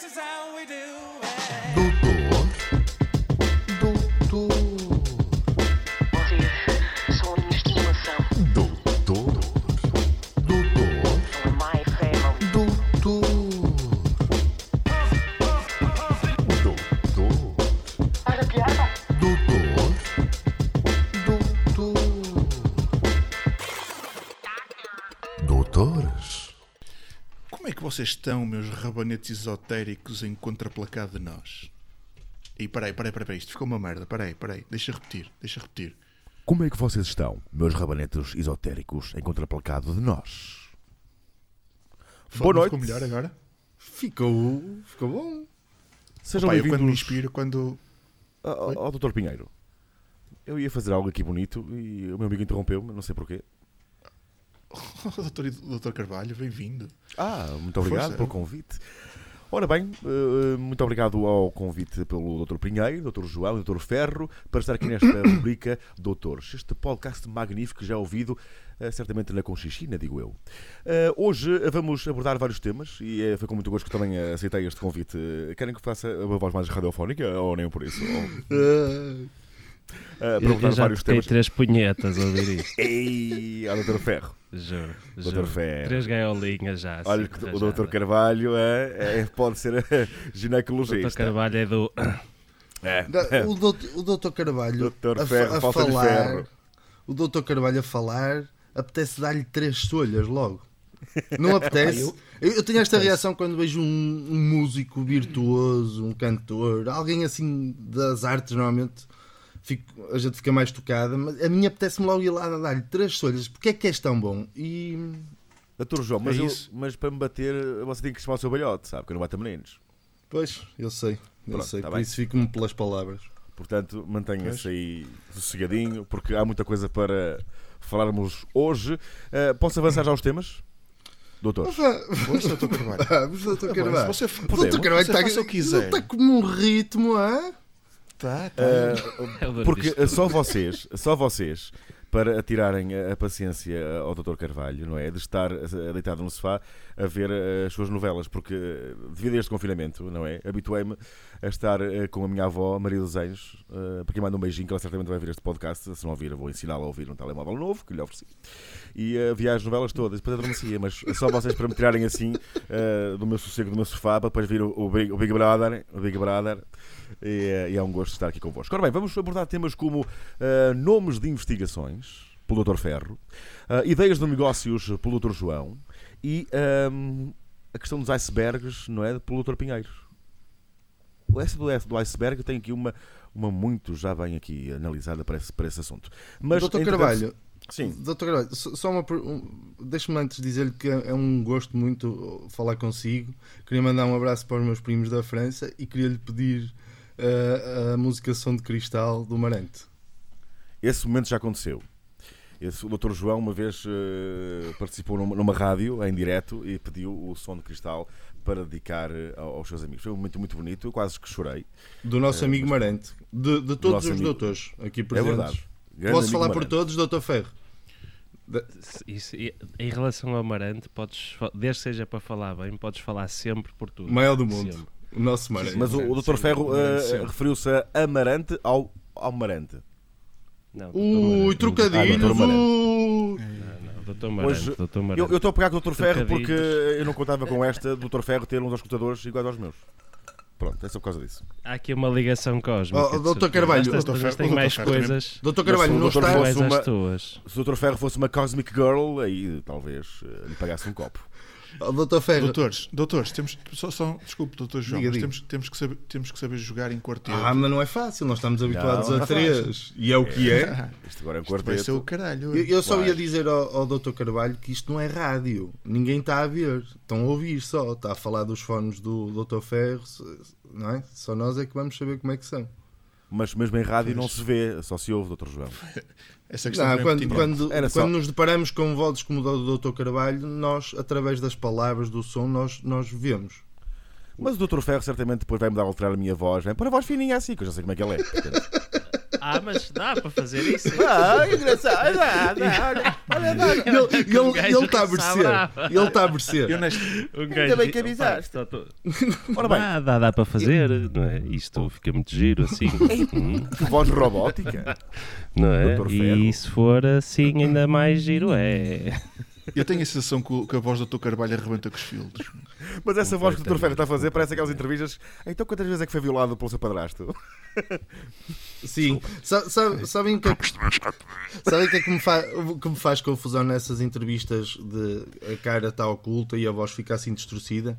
This is how we do vocês estão, meus rabanetes esotéricos em contraplacado de nós? E peraí, peraí, peraí, peraí, isto ficou uma merda, peraí, peraí, deixa repetir, deixa repetir. Como é que vocês estão, meus rabanetos esotéricos, em contraplacado de nós? Boa noite. Ficou melhor agora? Ficou, ficou bom. Sejam Pá, eu quando me inspiro, quando... ao, ao Dr. Pinheiro. Eu ia fazer algo aqui bonito e o meu amigo interrompeu-me, não sei porquê. doutor, doutor Carvalho, bem-vindo. Ah, muito obrigado Força. pelo convite. Ora bem, eh, muito obrigado ao convite pelo Dr. Pinheiro, Dr. João e Dr. Ferro para estar aqui nesta rubrica Doutores. Este podcast magnífico já ouvido eh, certamente na Conchichina, digo eu. Eh, Hoje vamos abordar vários temas e foi com muito gosto que também aceitei este convite. Querem que faça uma voz mais radiofónica ou nem por isso? Ou, eh, para Eu abordar já vários temas. três punhetas a ouvir isto. Ei, ao Dr. Ferro. Juro. Dr. juro. Ferro. Três gaiolinhas já. Olha assim, que o. Dr. Carvalho é, é- pode ser O ginecologista. Dr. Carvalho é do. É. O doutor, o doutor Carvalho Doutor a, Ferro, a falar, ferro. o doutor Carvalho a falar, apetece dar-lhe três solhas logo. Não apetece? eu- eu, eu tenho esta reação quando vejo um, um músico virtuoso, um cantor, alguém assim das artes, normalmente fico- a gente fica mais tocada, mas a minha apetece-me logo ir lá dar-lhe três solhas. Porque é que és tão bom? E Doutor João, mas, É eu- mas para me bater você tem que chamar o seu balhote, sabe? Que eu não bato a meninos. pois, eu sei, eu Pronto, sei, tá por bem. isso fico-me pelas palavras. Portanto, mantenha-se aí sossegadinho, porque há muita coisa para falarmos hoje. Eh, posso avançar já aos temas? Doutor, Força, doutor Carvalho. Vamos, doutor Tá Carvalho. se você puder, doutor Carvalho você está, faça o que quiser. está com um ritmo, hã? Tá, tá. Dr. porque só vocês, só vocês, para atirarem a paciência ao Dr. Carvalho, não é? De estar eh, deitado no sofá a ver eh, as suas novelas, porque devido a este confinamento, não é? Habituei-me a estar com a minha avó, Maria dos Anjos, para quem manda um beijinho, que ela certamente vai ver este podcast. Se não ouvir, vou ensiná-la a ouvir um telemóvel novo que lhe ofereci. E eh, via as novelas todas, depois adormecia, mas só vocês para me tirarem assim do meu sossego, do meu sofá, para depois vir o, o Big, o Big Brother, o Big Brother. E, eh, e é um gosto estar aqui convosco. Ora bem, vamos abordar temas como eh, nomes de investigações, pelo Dr. Ferro, eh, ideias de negócios pelo Dr. João e ehm, a questão dos icebergs, não é? Pelo Dr. Pinheiro. O S do, S do iceberg tem aqui uma, uma muito já bem aqui analisada para esse, para esse assunto. Mas, doutor entretanto- Carvalho, Sim. doutor Carvalho, só uma. um- Deixa-me antes dizer-lhe que é um gosto muito falar consigo. Queria mandar um abraço para os meus primos da França e queria-lhe pedir eh, a música Som de Cristal do Marante. Esse momento já aconteceu. Esse, o Dr. João uma vez eh, participou numa, numa rádio em direto e pediu o som de cristal para dedicar ao- aos seus amigos. Foi um momento muito bonito, eu quase que chorei. Do nosso É, amigo mas- Marante. De, de todos os amigo. doutores aqui É presentes. verdade. Grande Posso falar por Marante. todos, doutor Ferro? Isso, em relação ao Amarante, podes, desde que seja para falar bem, podes falar sempre por tudo. Maior do mundo. Sempre. O nosso Marante. Mas o, o Dr. Ferro sempre. referiu-se a Amarante ao, ao Marante. Não, Ui, trocadilhos! Ah, doutor Marante. ui. Não, Dr. Marante. Hoje, Dr. Eu estou a pegar com o Dr. Ferro porque eu não contava com esta do Dr. Ferro ter uns escutadores iguais aos meus. Pronto, é só por causa disso. Há aqui uma ligação cósmica. Oh, Dr. certeza. Carvalho, Estas Ferro- Dr. mais Ferro coisas Doutor Carvalho, não doutor está. fosse iguais uma-. Se o Dr. Ferro fosse uma Cosmic Girl, aí talvez eh, lhe pagasse um copo. Oh, doutor Ferro. Doutores, doutores, temos só, só desculpe, doutor João, Diga, mas diga. temos, temos, que saber, temos que saber jogar em quarteto. Ah, mas não é fácil, nós estamos habituados não a é três. E é o que é. Isto agora é um Isto vai ser o quarteto. caralho. Eu, eu só ia dizer ao, ao Dr. Carvalho que isto não é rádio. Ninguém está a ver. Estão a ouvir só. Está a falar dos fones do Dr. Ferro. Não é? Só nós é que vamos saber como é que são. Mas mesmo em rádio não se vê, só se ouve, Dr. João. Essa questão Não, é quando, quando, Era só- quando nos deparamos com vozes como o do Dr. Carvalho, nós, através das palavras, do som, nós, nós vemos. Mas o Dr. Ferro certamente depois vai mudar a alterar a minha voz. Vai pôr a voz fininha assim, que eu já sei como é que ela é. Portanto, Ah, mas dá para fazer isso. Ah, engraçado. Dá, dá, olha, olha, dá. Ele está a que sabe merecer. Ele está a merecer. Eu neste, Um Ainda bem que avisaste. Opa, tô- tô- Ora bem, Dá, dá, dá para fazer, não é? Isto fica muito giro assim. Hum, que voz robótica. não é? E se for assim, ainda mais giro é. Eu tenho a sensação que, o- que a voz do Dr. Carvalho arrebenta com os filtros. Mas essa voz que o Dr. Ferro está a fazer parece aquelas entrevistas. Então, quantas vezes é que foi violado pelo seu padrasto? Sim. Sa- sa- Sabem o que é que, sabem o que, é que, me fa- o que me faz confusão nessas entrevistas de a cara está oculta e a voz fica assim distorcida?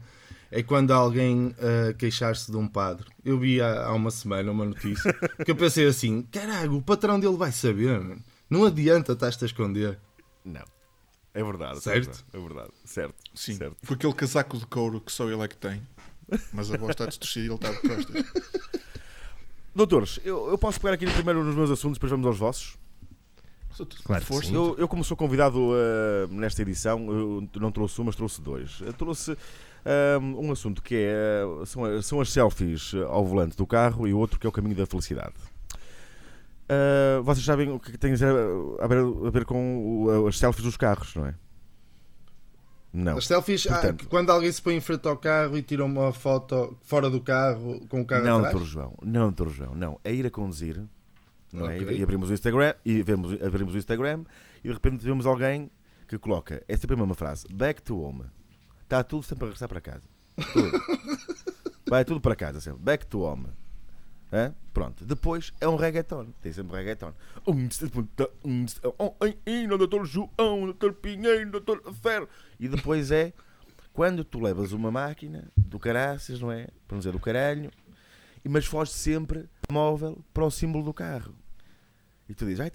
É quando alguém a queixar-se de um padre. Eu vi há, há uma semana uma notícia que eu pensei assim: caralho, o patrão dele vai saber, mano. Não adianta estás-te a esconder. Não. É verdade. Certo? É verdade. Certo. Sim, Certo. com aquele casaco de couro que só ele é que tem. Mas a voz está distorcida e ele está de costas. Doutores, eu, eu posso pegar aqui primeiro nos meus assuntos, depois vamos aos vossos. Claro Força. sim. Eu, eu como sou convidado eh, nesta edição, eu não trouxe um, mas trouxe dois. Eu trouxe eh, um assunto que é, eh, são, são as selfies ao volante do carro e o outro que é o caminho da felicidade. Eh, vocês sabem o que tem a ver, a ver, a ver com o- as selfies dos carros, não é? Não. As selfies, ah, Portanto- quando alguém se põe em frente ao carro e tira uma foto fora do carro com o carro Não, atrás. doutor João, não, doutor João, não. É ir a conduzir, não é? Ok. E abrimos o Instagram e vemos, abrimos o Instagram e de repente vemos alguém que coloca, é sempre a mesma frase, back to home. Está tudo sempre a regressar para casa. Tudo. Vai tudo para casa sempre, back to home. Pronto, depois é um reggaeton, tem sempre reggaeton. Doutor João, doutor Pinheiro, doutor Ferro. E depois é quando tu levas uma máquina do caraças, não é? Para não dizer do caralho, mas foges sempre móvel para o símbolo do carro. E tu dizes, ai,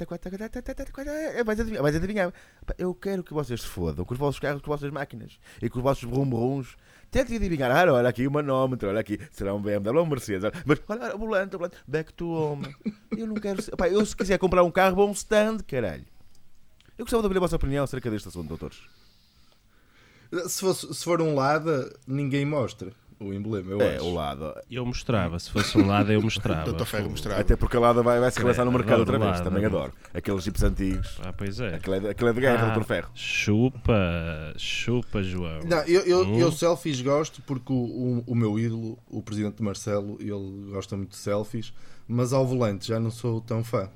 vais adivinhar. Eu quero que vocês se fodam com os vossos carros, com as vossas máquinas e com os vossos brum-brums. Tentem adivinhar, ah, olha aqui o manómetro, olha aqui, será um BMW ou um Mercedes, mas olha, olha, ambulante, back to home. Eu não quero ser, pá, eu se quiser comprar um carro, vou um stand, caralho. Eu gostava de ouvir a vossa opinião acerca deste assunto, doutores. Se, se for um lado, ninguém mostra o emblema, eu É, acho. o lado. Eu mostrava, se fosse um lado eu mostrava. Dr. Ferro mostrava. Até porque a Lada vai, vai se relançar no mercado outra vez, Lada. também adoro. Aqueles chips antigos. Ah, pois é. Aquele é, é de guerra, Ah, doutor Ferro. Chupa, chupa, João. Não, eu, eu, Hum. eu selfies gosto porque o, o, o meu ídolo, o presidente Marcelo, ele gosta muito de selfies, mas ao volante já não sou tão fã.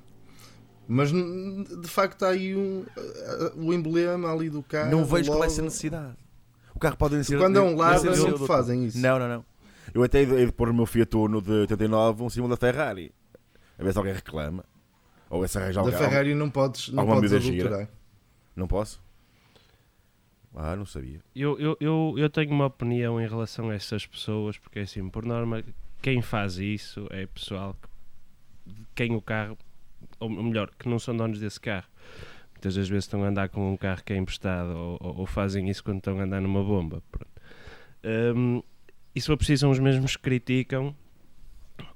Mas de facto há aí um, o emblema ali do carro. Não vejo qual é logo. essa necessidade. O carro pode ser. Quando é um ser não doutor. fazem isso. Não, não, não. Eu até hei de pôr no meu Fiat Uno de 89 um símbolo da Ferrari. A ver se alguém reclama. Ou se arranja Da alguém. Ferrari não podes, não podes adulterar. Não posso? Ah, não sabia. Eu, eu, eu, eu tenho uma opinião em relação a essas pessoas, porque assim, por norma, quem faz isso é pessoal que quem o carro, ou melhor, que não são donos desse carro. Muitas das vezes estão a andar com um carro que é emprestado ou, ou- ou fazem isso quando estão a andar numa bomba. Pronto. Hum, e se for preciso, são os mesmos que criticam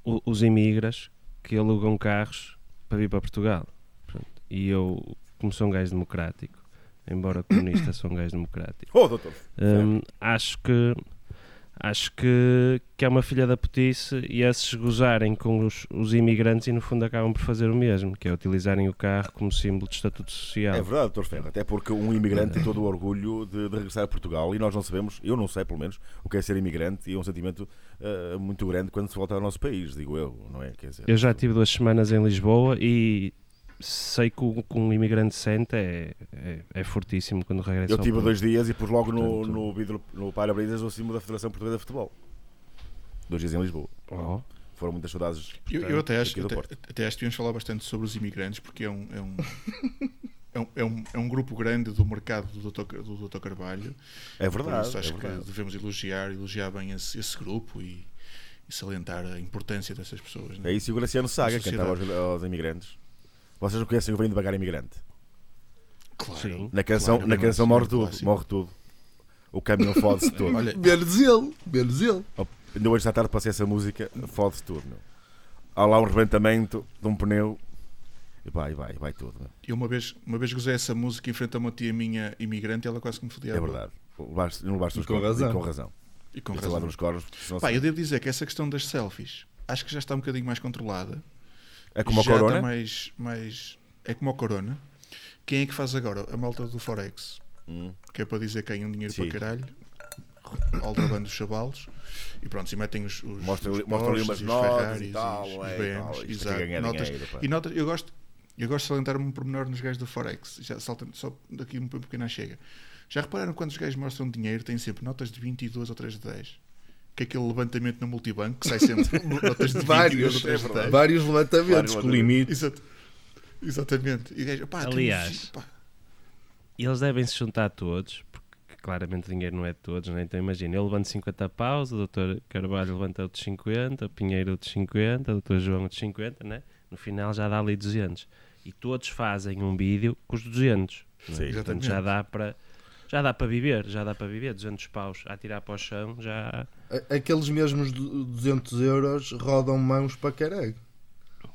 o- os imigras que alugam carros para vir para Portugal. Pronto. E eu, como sou um gajo democrático, embora comunista, sou um gajo democrático. Oh, doutor. Hum, acho que acho que, que é uma filha da putice e esses gozarem com os, os imigrantes e no fundo acabam por fazer o mesmo, que é utilizarem o carro como símbolo de estatuto social. É verdade, doutor Ferro. Até porque um imigrante tem todo o orgulho de, de regressar a Portugal e nós não sabemos, eu não sei pelo menos, o que é ser imigrante e é um sentimento ah, muito grande quando se volta ao nosso país, digo eu, não é? Quer dizer, Eu já tive duas semanas em Lisboa e sei que o que um imigrante sente é, é, é fortíssimo quando regressa Eu tive dois dias e pus logo no, Portanto- no vidro, no para-brisas o símbolo da Federação Portuguesa de Futebol. Dois dias em Lisboa. Oh, Foram muitas saudades. Eu, eu até, acho, do até, até acho que devíamos falar bastante sobre os imigrantes, porque é um, é um, é um, é um, é um grupo grande do mercado do Dr. Do Dr. Carvalho. É Por verdade. isso é acho que verdade. devemos elogiar, elogiar bem esse, esse grupo e, e salientar a importância dessas pessoas. né? É isso e o Graciano Saga A cantava aos, aos imigrantes. Vocês não conhecem o Vem Devagar Imigrante? Claro. Sim. Na canção, Claro, na é canção morre clássico. tudo. Morre tudo. O caminhão fode-se todo. Olha, Menos ele, menos ele. Oh, Ainda hoje à tarde passei essa música, fode-se tudo. Meu. Há lá um rebentamento de um pneu e vai, vai, vai tudo. Meu. eu uma vez, uma vez gozei essa música em frente a uma tia minha imigrante e ela quase que me fodia. É verdade. Não levaste E nos com cornos, razão. e com razão. E com razão. nos cornos, Pá, eu devo dizer que essa questão das selfies acho que já está um bocadinho mais controlada. É como a Corona? mais, mais. É como a Corona. Quem é que faz agora? A malta do Forex. Hum. Que é para dizer que ganham dinheiro Sim. para caralho. Aldrabando os chavalos. E pronto, e metem os. os Mostra, os mostra ali umas notas e tal, os, é, BMs. tal, exato. ganha Notas, dinheiro, e notas, eu gosto. Eu gosto de salientar-me um pormenor nos gajos do Forex. Já saltando só daqui um pouco pequena chega. Já repararam quando os gajos mostram dinheiro, têm sempre notas de 22 ou 3 de 10? Que é aquele levantamento no multibanco que sai sempre notas de 22 ou Vários, 3 de 10. vários levantamentos com limite. Exato. Exatamente. E pá, temos- Aliás, E eles devem se juntar todos, porque claramente o dinheiro não é de todos, né? então imagina, eu levanto 50 paus, o doutor Carvalho levanta outros 50, o Pinheiro outros 50, o doutor João outros 50, né? no final já dá ali 200. E todos fazem um vídeo com os 200. Sim. Portanto, já dá para já dá para viver, já dá para viver, 200 paus a tirar para o chão, já Aqueles mesmos du- 200 euros rodam mãos para caralho.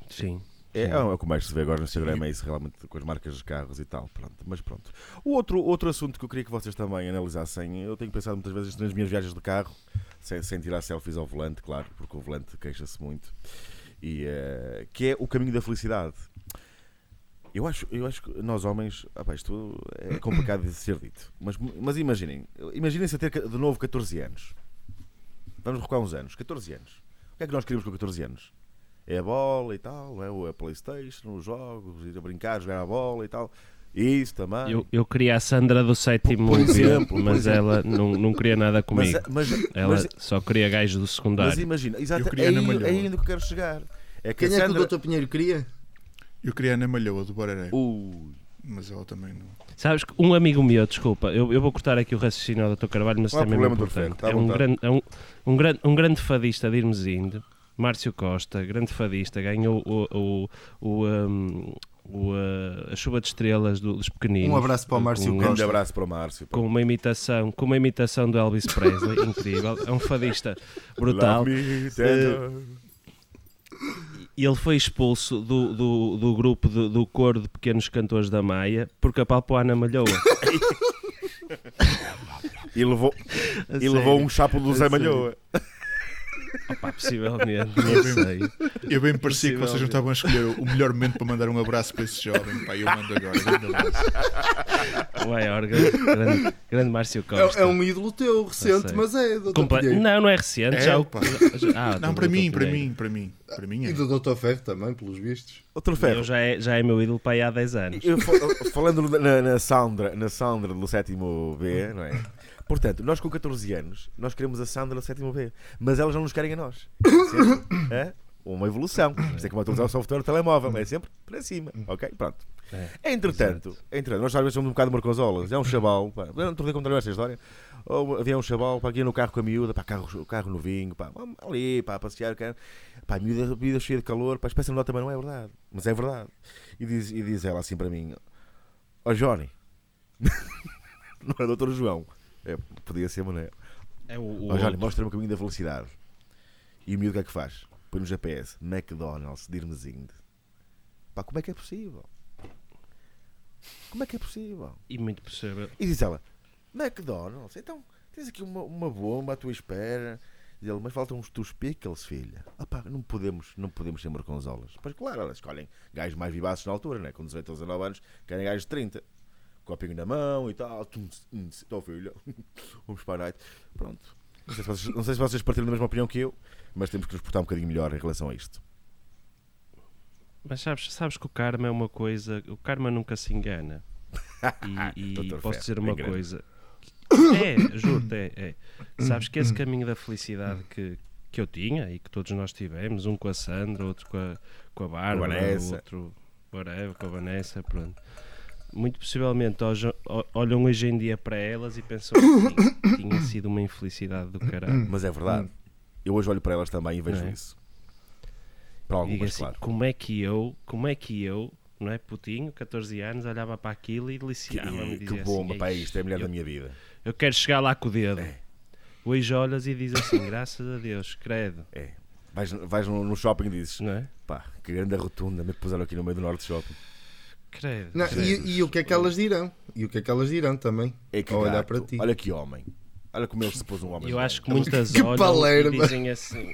sim. É, é o que mais se vê agora no Instagram, é isso realmente com as marcas de carros e tal. Pronto, mas pronto. O outro, outro assunto que eu queria que vocês também analisassem, eu tenho pensado muitas vezes nas minhas viagens de carro, sem, sem tirar selfies ao volante, claro, porque o volante queixa-se muito, e, eh, que é o caminho da felicidade. Eu acho, eu acho que nós homens, pá, isto é complicado de ser dito, mas, mas imaginem, imaginem-se a ter de novo 14 anos. Vamos recuar uns anos, 14 anos. O que é que nós queríamos com 14 anos? É a bola e tal, é? Ou a Playstation, os jogos, ir a brincar, jogar a bola e tal. Isso também. Eu, eu queria a Sandra do sétimo Por exemplo, mas ela não, não queria nada comigo. mas, mas, ela mas, só queria gajo do mas secundário. imagina, exato, Eu queria é, é ainda que eu quero chegar. É que Quem a é que o Sandra... Dr. Pinheiro queria? Eu queria a Ana Malhoa do Boraré. Ui, Mas ela também não. Sabes que um amigo meu, desculpa, eu, eu vou cortar aqui o raciocínio ao Dr. Carvalho, mas Não é Dr. Ferro, importante. à É um grande, é um, um, grande, um grande fadista de Irmesinde, Márcio Costa, grande fadista, ganhou o, o, o, um, o, a chuva de estrelas do- dos pequeninos. Um abraço para o Márcio Com- um grande Costa. abraço para o Márcio. Com uma imitação, com uma imitação do Elvis Presley, incrível. É um fadista brutal. E ele foi expulso do, do, do grupo do, do coro de pequenos cantores da Maia porque apalpou a Ana Malhoa. E levou, A e levou um chapo do A Zé sério. Malhoa. Opa, possivelmente, não sei. Eu bem parecia que vocês não estavam a escolher o melhor momento para mandar um abraço para esse jovem. Pá, eu mando agora. Grande abraço. O maior, grande, grande, Márcio Costa. É, é um ídolo teu, recente, mas é, Pinheiro. Não, não é recente. É, já. Ah, Não, para mim, para mim, para mim. Para mim é. E do Dr. Ferro também, pelos vistos. Outro Eu ferro. já é, já é meu ídolo para aí há 10 anos. Eu, fa- falando na, na Sandra, na Sandra do sétimo B, não é? Portanto, nós com 14 anos, nós queremos a Sandra do sétimo B, mas elas não nos querem a nós. É? Uma evolução. Isto é como atualizar o software do telemóvel, é sempre para cima. Ok? Pronto. É, Entretanto, entretanto, nós às vezes somos um bocado marconzolas. É um chaval, pá, eu não estou a contar esta história. Ou havia um chaval para aqui no carro com a miúda, pá, carro, carro novinho, pá, ali, pá, a passear, cara. pá, a miúda, a miúda cheia de calor, pá, espécie de nota, mas não é verdade. Mas é verdade. E diz, e diz ela assim para mim: Ó Johnny, não é doutor João, é, podia ser, mas não é. É o, o outro. mostra-me o caminho da velocidade. E o miúdo o que é que faz? Põe no GPS McDonald's de Irmesinde. Pá, como é que é possível? Como é que é possível? E muito possível. E diz ela: McDonald's, então tens aqui uma, uma bomba à tua espera. Diz ele, mas faltam os teus pickles, filha. Ah pá, não podemos, não podemos ser marconzolas. Pois claro, elas escolhem gajos mais vivaces na altura, né? com 18 ou 19 anos, querem gajos de 30. Copinho na mão e tal. Tum, Então, filha, vamos para a. Pronto. Não sei, se vocês, não sei se vocês partilham da mesma opinião que eu, mas temos que nos portar um bocadinho melhor em relação a isto. Mas sabes, sabes que o karma é uma coisa. O karma nunca se engana. E, e posso dizer uma grande. coisa. É, juro-te, é, é. Sabes que esse caminho da felicidade que, que eu tinha e que todos nós tivemos, um com a Sandra, outro com a, com a Bárbara, outro whatever, com a Vanessa, pronto. Muito possivelmente hoje- olham hoje em dia para elas e pensam assim, tinha sido uma infelicidade do caralho. Mas é verdade. Eu hoje olho para elas também e vejo é? isso. Para algumas, assim, claro. como é que eu, como é que eu, não é putinho, 14 anos, olhava para aquilo e Que, deliciava-me que dizia bomba, assim, pá, "Eish, isto é a mulher eu, da minha vida. eu quero chegar lá com o dedo. É. Hoje olhas e dizes assim, graças a Deus, credo, É. Vais, vais no, no shopping e dizes, não é? pá, que grande rotunda me puseram aqui no meio do Norte Shopping. Credo. Não, credo. e, e o que é que elas dirão? E o que é que elas dirão também? É que Ao olhar para ti. Olha que homem. Olha como ele se pôs um homem. Eu acho que muitas Que olham palerma. e dizem assim.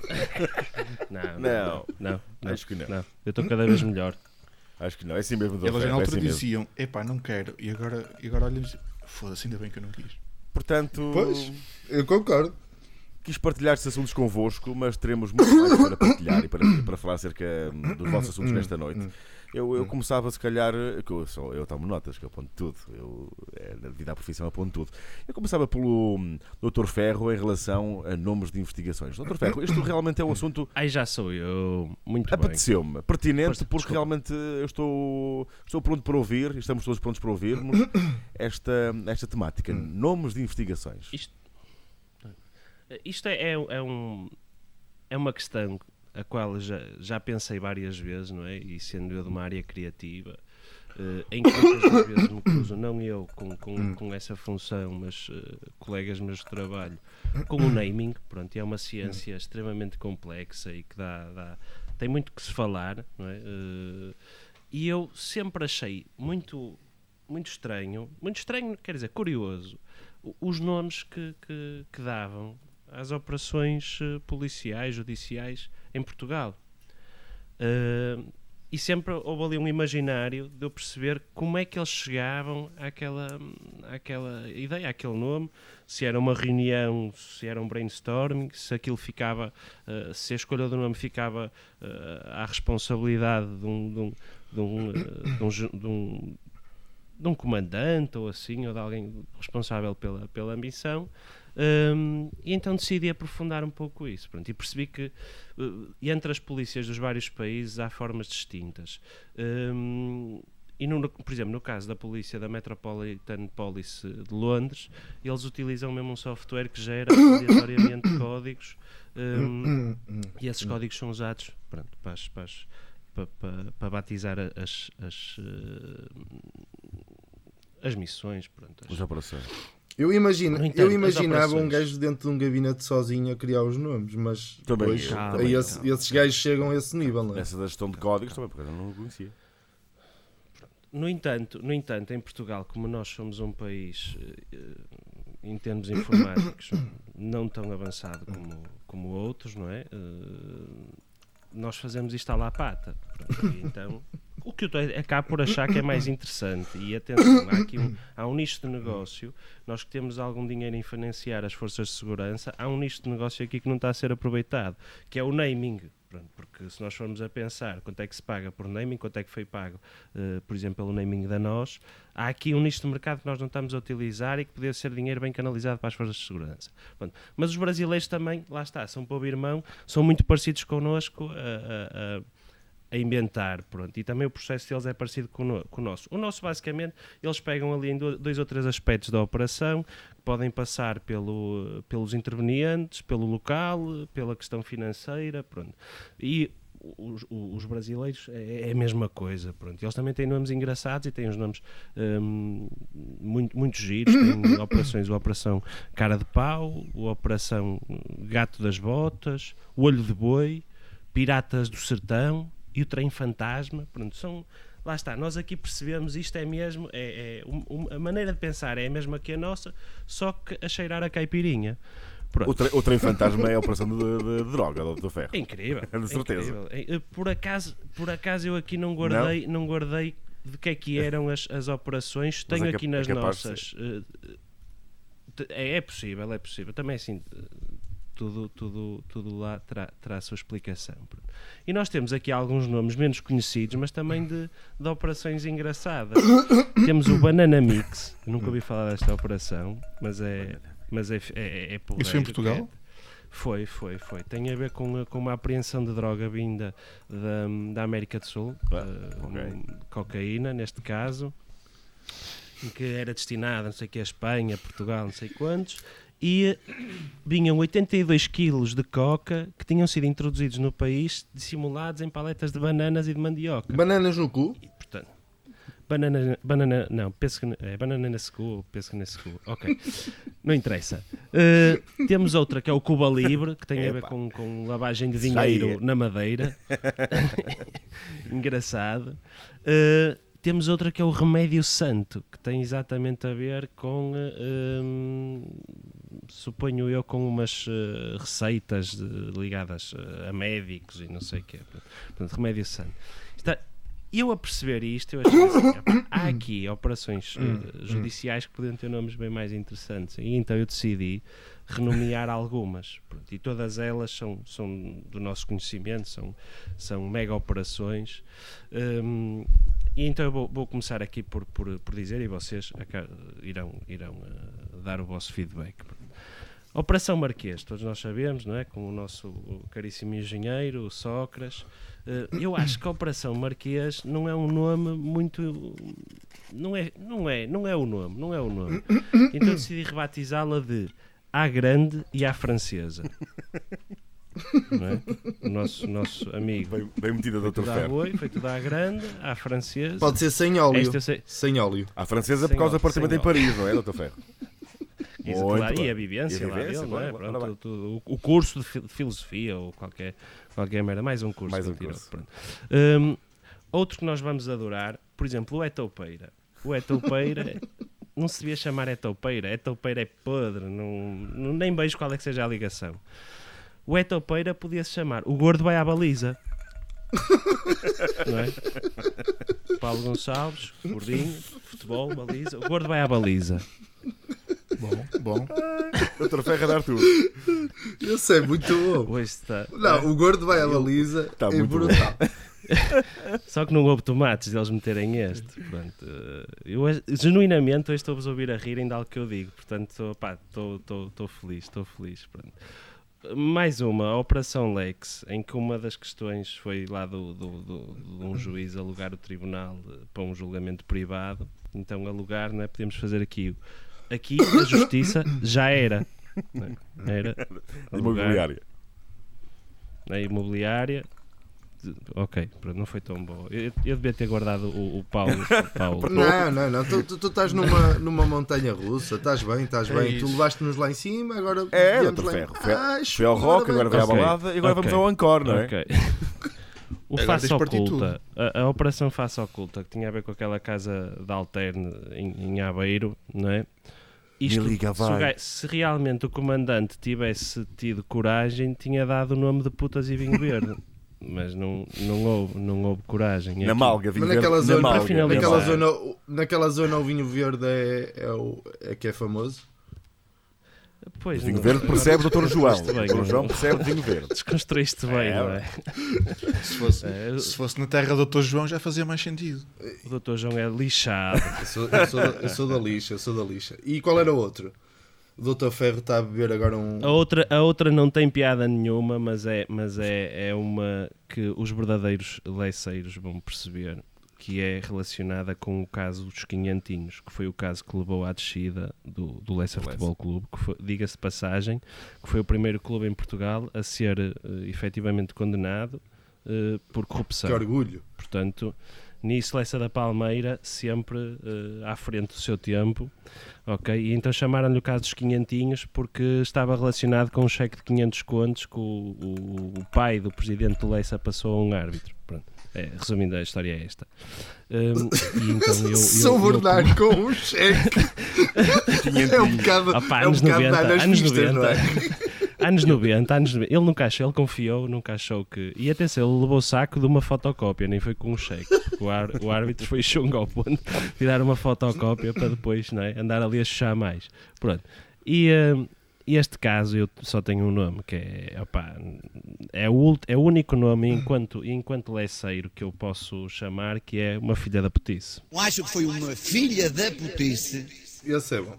não, Não. não, não, não, Acho que não. Eu estou cada vez melhor. Acho que não, é assim mesmo. Elas na é altura assim mesmo. diziam: epá, não quero. E agora, e agora olham foda-se, ainda bem que eu não quis. Portanto, Pois, eu concordo. quis partilhar estes assuntos convosco, mas teremos muito mais para partilhar e para, para falar acerca hum, dos vossos assuntos nesta noite. Eu, eu começava, se calhar, que eu, só, eu tomo notas, que eu aponto tudo. Eu, é, na devido à profissão, aponto tudo. Eu começava pelo hum, Dr. Ferro em relação a nomes de investigações. Dr. Ferro, isto realmente é um assunto Aí já sou eu. Muito bem. apeteceu-me, pertinente, porque desculpa. realmente eu estou, estou pronto para ouvir, estamos todos prontos para ouvirmos esta, esta temática. Nomes de investigações. Isto, isto é, é, é um, é uma questão a qual já, já pensei várias vezes, não é? E sendo eu de uma área criativa, eh, em que muitas vezes me cruzo, não eu com, com, com essa função, mas eh, colegas meus de trabalho, com o naming, pronto, é uma ciência extremamente complexa e que dá, dá- tem muito que se falar, não é? Eh, e eu sempre achei muito, muito estranho, muito estranho, quer dizer, curioso, os nomes que, que, que davam às operações eh, policiais, judiciais em Portugal. Eh, e sempre houve ali um imaginário de eu perceber como é que eles chegavam àquela, àquela ideia, àquele nome, se era uma reunião, se era um brainstorming, se aquilo ficava, eh, se a escolha do nome ficava eh, à responsabilidade de um, de um, de um, de um- de um comandante ou assim, ou de alguém responsável pela, pela missão. Hum, e então decidi aprofundar um pouco isso. Pronto, e percebi que uh, entre as polícias dos vários países há formas distintas. Hum, e no, por exemplo, no caso da polícia da Metropolitan Police de Londres, eles utilizam mesmo um software que gera aleatoriamente códigos hum, e esses códigos são usados pronto, para, as- para, as- para, para- batizar as, as, eh, as missões. Pronto, As operações. Eu, imagino, No entanto, eu imaginava um gajo dentro de um gabinete sozinho a criar os nomes, mas Também depois, eu, aí também esse- esses gajos chegam a esse nível, não é? Essa da gestão de códigos também, porque eu não conhecia. No entanto, no entanto, em Portugal, como nós somos um país eh, em termos informáticos não tão avançado como, como outros, não é? Eh, nós fazemos isto à la pata. Pronto, e então, o que eu acabo por achar que é mais interessante, e atenção, há aqui um, há um nicho de negócio, nós que temos algum dinheiro em financiar as forças de segurança, há um nicho de negócio aqui que não está a ser aproveitado, que é o naming. Pronto, porque se nós formos a pensar quanto é que se paga por naming, quanto é que foi pago, eh, por exemplo, pelo naming da nós, há aqui um nicho de mercado que nós não estamos a utilizar e que poderia ser dinheiro bem canalizado para as forças de segurança. Pronto, Mas os brasileiros também, lá está, são povo irmão, são muito parecidos connosco a, a- a- inventar, pronto, e também o processo deles é parecido com o, no- com o nosso. O nosso, basicamente, eles pegam ali em do- dois ou três aspectos da operação, que podem passar pelo, pelos intervenientes, pelo local, pela questão financeira, pronto. E os, os brasileiros é é a mesma coisa, pronto. Eles também têm nomes engraçados e têm os nomes hum, muito, muito giros. Têm operações, a Operação Cara de Pau, a Operação Gato das Botas, o Olho de Boi, Piratas do Sertão e o Trem Fantasma. Pronto, são. Lá está, nós aqui percebemos isto é mesmo, é, é um- a maneira de pensar é a mesma que a nossa, só que a cheirar a caipirinha. O, tre o trem fantasma é a operação de, de- de droga, Dr. Ferro. É incrível. De é certeza. incrível. É, Por acaso, por acaso eu aqui não guardei, não? guardei de que é que eram as, as operações. Mas Tenho é aqui nas é nossas. eh, É, é possível, é possível. Também assim. Tudo, tudo, tudo lá terá, terá a sua explicação. E nós temos aqui alguns nomes menos conhecidos, mas também de, de operações engraçadas. temos o Banana Mix, eu nunca ouvi falar desta operação, mas é, mas é, é, é Isso foi em Portugal? é- foi, foi, foi. Tem a ver com, com uma apreensão de droga vinda da, da América do Sul, Ah, eh, ok. um, cocaína, neste caso, que era destinada, não sei o que, a Espanha, Portugal, não sei quantos, e vinham 82 quilos de coca que tinham sido introduzidos no país, dissimulados em paletas de bananas e de mandioca. Bananas no cu? E, portanto, banana, banana, não, penso que é banana nesse cu, penso que nesse cu, ok, não interessa. Uh, temos outra que é o Cuba Libre, que tem a ver com, com lavagem de dinheiro na Madeira, engraçado. Uh, temos outra que é o Remédio Santo, que tem exatamente a ver com, hum, suponho eu, com umas eh, receitas de- ligadas eh, a médicos e não sei o quê. Portanto, Remédio Santo. Está- eu a perceber isto, eu achei assim, "Epá, há aqui operações eh, judiciais que podiam ter nomes bem mais interessantes. E então eu decidi renomear algumas. Pronto, e todas elas são, são do nosso conhecimento, são, são mega operações. Hum, e então eu vou, vou começar aqui por, por, por dizer, e vocês irão, irão eh, dar o vosso feedback. Operação Marquês, todos nós sabemos, não é? Com o nosso caríssimo engenheiro, o Sócrates. Eh, eu acho que a Operação Marquês não é um nome muito. Não é, não é, não é o nome, não é o nome. Então decidi rebatizá-la de A Grande e A Francesa. Não é? O nosso, nosso amigo. Bem, bem metida, à Ferro. boi, foi tudo à grande, à francesa. Pode ser sem óleo. Sei- Sem óleo. À francesa por causa do apartamento em Paris, não é, Dr. Ferro? Isso, claro, e a vivência, E a lá vivência, dele, não é? Pronto, claro. tudo- o, o curso de fi- filosofia ou qualquer, qualquer merda, mais um curso. Mais um curso. pronto. Hum, outro que nós vamos adorar, por exemplo, o Etoupeira. O Etoupeira não se devia chamar Etoupeira, Etoupeira é podre, não, não- nem vejo qual é que seja a ligação. O Etoupeira podia-se chamar O Gordo vai à baliza. não é? Paulo Gonçalves, gordinho, futebol, baliza. O Gordo vai à baliza. Bom, bom. Dr. Ferro a dar tudo. Esse é muito bom. Hoje está. Não, o gordo vai à baliza. Tá é muito bom. brutal. Só que não houve tomates deles meterem este. Pronto, eh, eu genuinamente hoje estou-vos a ouvir a rir ainda algo que eu digo. Portanto, estou- pá, estou estou- estou feliz, estou feliz. Pronto. Mais uma, a Operação Lex, em que uma das questões foi lá do, do- do- de um juiz alugar o tribunal eh, para um julgamento privado. Então, alugar, não é? Podemos fazer aqui. Aqui a justiça já era. é? Era alugar Imobiliária. na imobiliária. Ok, pronto, não foi tão bom. Eu, eu devia ter guardado o, o Paulo. o Paulo. Não, não, não. Tu, tu- tu estás numa, numa montanha russa. Estás bem, estás É bem. Tu isso. levaste-nos lá em cima. Agora É, em- Ferro. Foi, Ai, foi ao rock, agora vai à balada e agora ok. vamos ao encore, não é? Ok. O Agora Face Oculta, a, a Operação Face Oculta, que tinha a ver com aquela casa da Alterne em, em Aveiro, não é? Isto, liga, se, o se realmente o comandante tivesse tido coragem, tinha dado o nome de putas e vinho verde. Mas não, não, houve, não houve coragem. Na Aqui- Malga, vinho Mas naquela verde, zona, na Malga. naquela, zona, naquela zona o vinho verde é, é, o, é que é famoso. Pois, Vinho não- vere percebe o Dr. João. Bem, O Dr. João percebe vinho verde. Desconstruíste bem, É, não é? Se fosse, É, se fosse na terra do Dr. João já fazia mais sentido. O doutor João é lixado. Eu sou, eu sou eu sou da lixa, eu sou da lixa. E qual era o outro? O Dr. Ferro está a beber agora um. A outra, a outra não tem piada nenhuma, mas é, mas é, é uma que os verdadeiros leceiros vão perceber que é relacionada com o caso dos Quinhentinhos, que foi o caso que levou à descida do, do Leicester Do Futebol Clube, que foi, diga-se de passagem, que foi o primeiro clube em Portugal a ser eh, efetivamente condenado eh, por corrupção. Que orgulho. Portanto, nisso Lessa da Palmeira sempre eh, à frente do seu tempo, ok? E então chamaram-lhe o caso dos quinhentinhos porque estava relacionado com um cheque de 500 contos que o, o- o pai do presidente do Leça passou a um árbitro. Pronto. É, resumindo, a história é esta. E então eu, eu, Sou eu- com um cheque. é um bocado, Opa, é um anos bocado 90, dar nas anos vistas, 90. Anos 90, anos 90. Ele nunca achou, ele confiou, nunca achou que. E atenção, ele levou o saco de uma fotocópia, nem foi com um cheque. porque O, ar- o árbitro foi chungo ao ponto de dar uma fotocópia para depois não é? andar ali a chuchar mais. Pronto. E hum, este caso eu só tenho um nome, que é. opá, é, o, ult- é o único nome enquanto, enquanto leceiro que eu posso chamar, que é uma filha da putice. Eu acho que foi uma filha da putice. Esse é bom.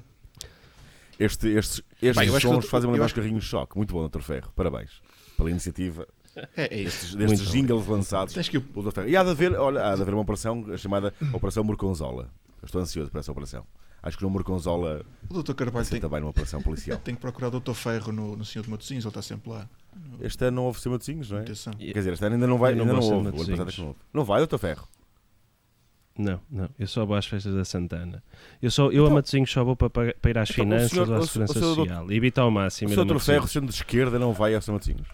Este, estes estes Bem, eu acho que sons eu- fazem eu lembrar acho os carrinhos de choque. Muito bom, Dr. Ferro. Parabéns pela iniciativa É, é isso. destes, Muito jingles lançados Tens que- pelo Dr. Ferro. E há de haver, olha, há de haver uma operação chamada Operação Morconzola. Eu estou ansioso para essa operação. Acho que no Morconzola O Dr. Carvalho tem tem, também numa operação policial. tem que procurar o Dr. Ferro no, no Senhor de Matosinhos, ele está sempre lá. Este ano não houve Matosinhos, não é? Atenção. Quer dizer, este ano ainda não vai, Eu não ainda não houve. O ano Matosinhos. passado é que não houve. Não vai, Dr. Ferro. Não, não, eu só vou às festas da Santana. Eu, só, eu a Matosinhos só vou para, para para ir às Então, o finanças senhor- ou à o- segurança o senhor- social. Evita ao O máximo. ir a Sr. Dr. Matosinhos. Ferro, sendo de esquerda, não vai aos Matosinhos.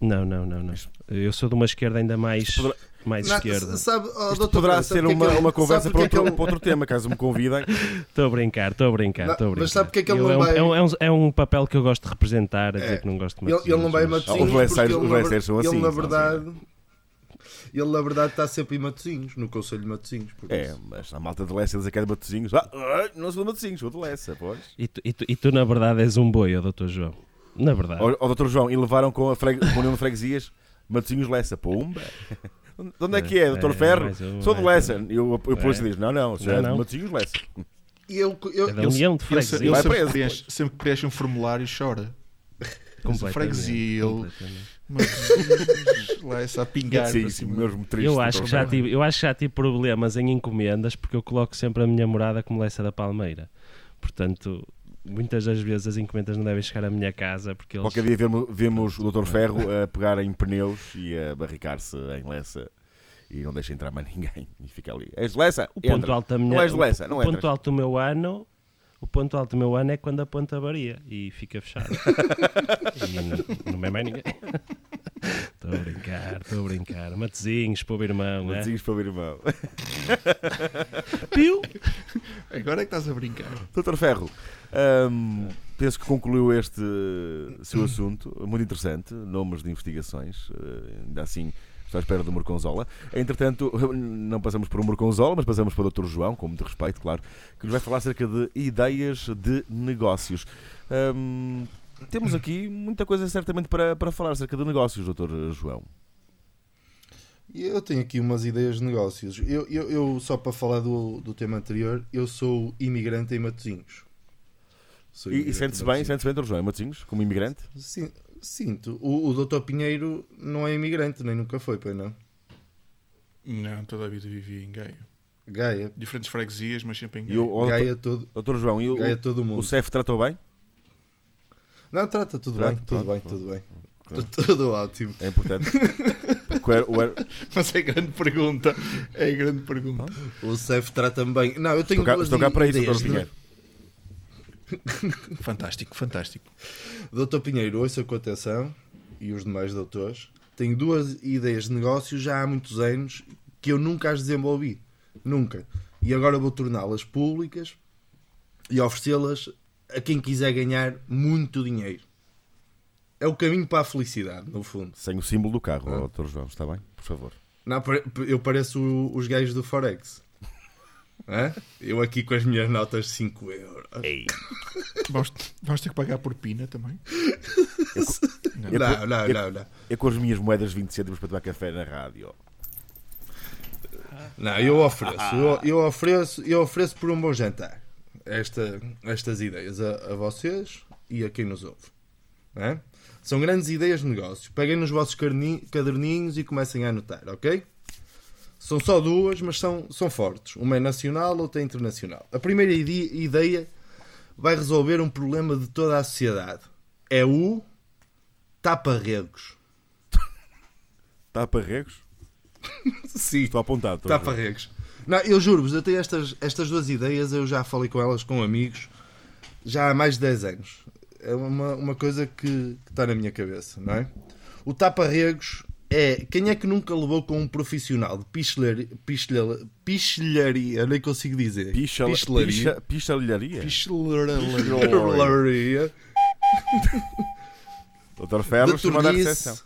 Não, não, não, não. Eu sou de uma esquerda ainda mais, poderá- mais Não, esquerda. sabe, oh, Isto doutor poderá ser é uma, que ele- uma conversa para é outro, ele- para outro tema, caso me convidem. Estou a brincar, estou a brincar, estou a mas brincar. sabe porque é que ele Eu- não é, um, vai- é, um, é, um, é um papel que eu gosto de representar, a dizer É. que não gosto de Ele, ele não vai em Matosinhos, mas- Matosinhos. Os Lesseiros- porque ele, na Lesseiros são assim, Ele, na são verdade, ele, na verdade, está sempre em Matosinhos, no Conselho de Matosinhos. por É, isso. mas a malta de Lessa diz que é de Matosinhos. Ah, não sou de Matosinhos, sou de Lessa, pois. E tu, e, tu, e tu, na verdade, és um boi, ó, doutor João. Na verdade. Ó, ó, Dr. João, e levaram com a, freg... com a União de Freguesias Matosinhos Lessa. Pumba! De onde é que é, Dr. É, Ferro? um, Sou de mais Lessa. E o, o polícia É. diz: Não, não, sou Não, de não. Matosinhos Lessa. E eu, eu, É da eu- União de Ele, se- Freguesia. ele sempre, preenche, sempre preenche um formulário chora. Completamente, freguesia, ele- completamente. Mas lá essa a pingar Sim, mesmo triste. Eu acho, que já tive, eu acho que já tive problemas em encomendas porque eu coloco sempre a minha morada como Lessa da Palmeira. Portanto, muitas das vezes as encomendas não devem chegar à minha casa porque eles. Qualquer dia vemos, vemos o Dr. Ferro a pegar em pneus e a barricar-se em Lessa e não deixa entrar mais ninguém. E fica ali. És de Lessa? O ponto Entra. alto da minha, Não és de Lessa, não o ponto entras. alto do meu ano, o ponto alto do meu ano é quando a ponta varia e fica fechado. e não, não é mais ninguém. Estou a brincar, estou a brincar. Matezinhos para o irmão, né? Matosinhos para o irmão. Piu! Agora é que estás a brincar. Doutor Ferro, hum, penso que concluiu este seu assunto, muito interessante, nomes de investigações, uh, ainda assim estou à espera do Morconzola. Entretanto, não passamos por um Morconzola, mas passamos para o Dr. João, com muito respeito, claro, que nos vai falar acerca de ideias de negócios. Hum, temos aqui muita coisa certamente para, para falar acerca de negócios, Dr. João. eu tenho aqui umas ideias de negócios. Eu, eu, eu, só para falar do, do tema anterior, eu sou imigrante em Matosinhos. Sou E, e sente-se em bem, sente-se bem, Dr. João, em Matosinhos, como imigrante? Sim, sinto. O, o Dr. Pinheiro não é imigrante, nem nunca foi, pois não? Não, toda a vida vivi em Gaia. Gaia. Diferentes freguesias, mas sempre em E Gaia. o, o Gaia todo, Dr. João, e o, Gaia todo mundo. o CEF tratou bem? Não, trata, tudo Trata, bem, tudo bem, tudo bem. Tudo, tudo ótimo. É importante. Mas é grande pergunta. É grande pergunta. O CEF trata-me bem. Não, eu tenho Estou cá, duas estou cá para isso, ideias Dr. de- Pinheiro. Fantástico, fantástico. Doutor Pinheiro, ouça com atenção, e os demais doutores, tenho duas ideias de negócio já há muitos anos que eu nunca as desenvolvi. Nunca. E agora vou torná-las públicas e oferecê-las a quem quiser ganhar muito dinheiro. É o caminho para a felicidade, no fundo. Sem o símbolo do carro, Ah. Dr. João, está bem? Por favor. Não, eu pareço os gajos do Forex. Hã? Eu aqui com as minhas notas de 5 euros. Vamos, vamos ter que pagar por pina também. Eu Não, co- não, eu- não, não. É com as minhas moedas de 20 cêntimos para tomar café na rádio. Não, eu ofereço, eu, eu ofereço, eu ofereço por um bom jantar esta, estas ideias a, a vocês e a quem nos ouve. Não é? São grandes ideias de negócio. Peguem nos vossos caderninhos e comecem a anotar, ok? São só duas, mas são, são fortes. Uma é nacional, outra é internacional. A primeira ide- ideia vai resolver um problema de toda a sociedade. É o tapa-regos. Tapa-regos? Sim, Estou apontado. Farregos. Não, eu juro-vos, eu tenho estas, estas duas ideias, eu já falei com elas com amigos já há mais de 10 anos. É uma, uma coisa que, que está na minha cabeça, não é? O tapa-regos é quem é que nunca levou com um profissional de pichelaria, pichelaria, pichelaria nem consigo dizer. Pichal- Pichelaria. picha- Pichalharia? Pichelaria. Dr. Ferro, de recepção.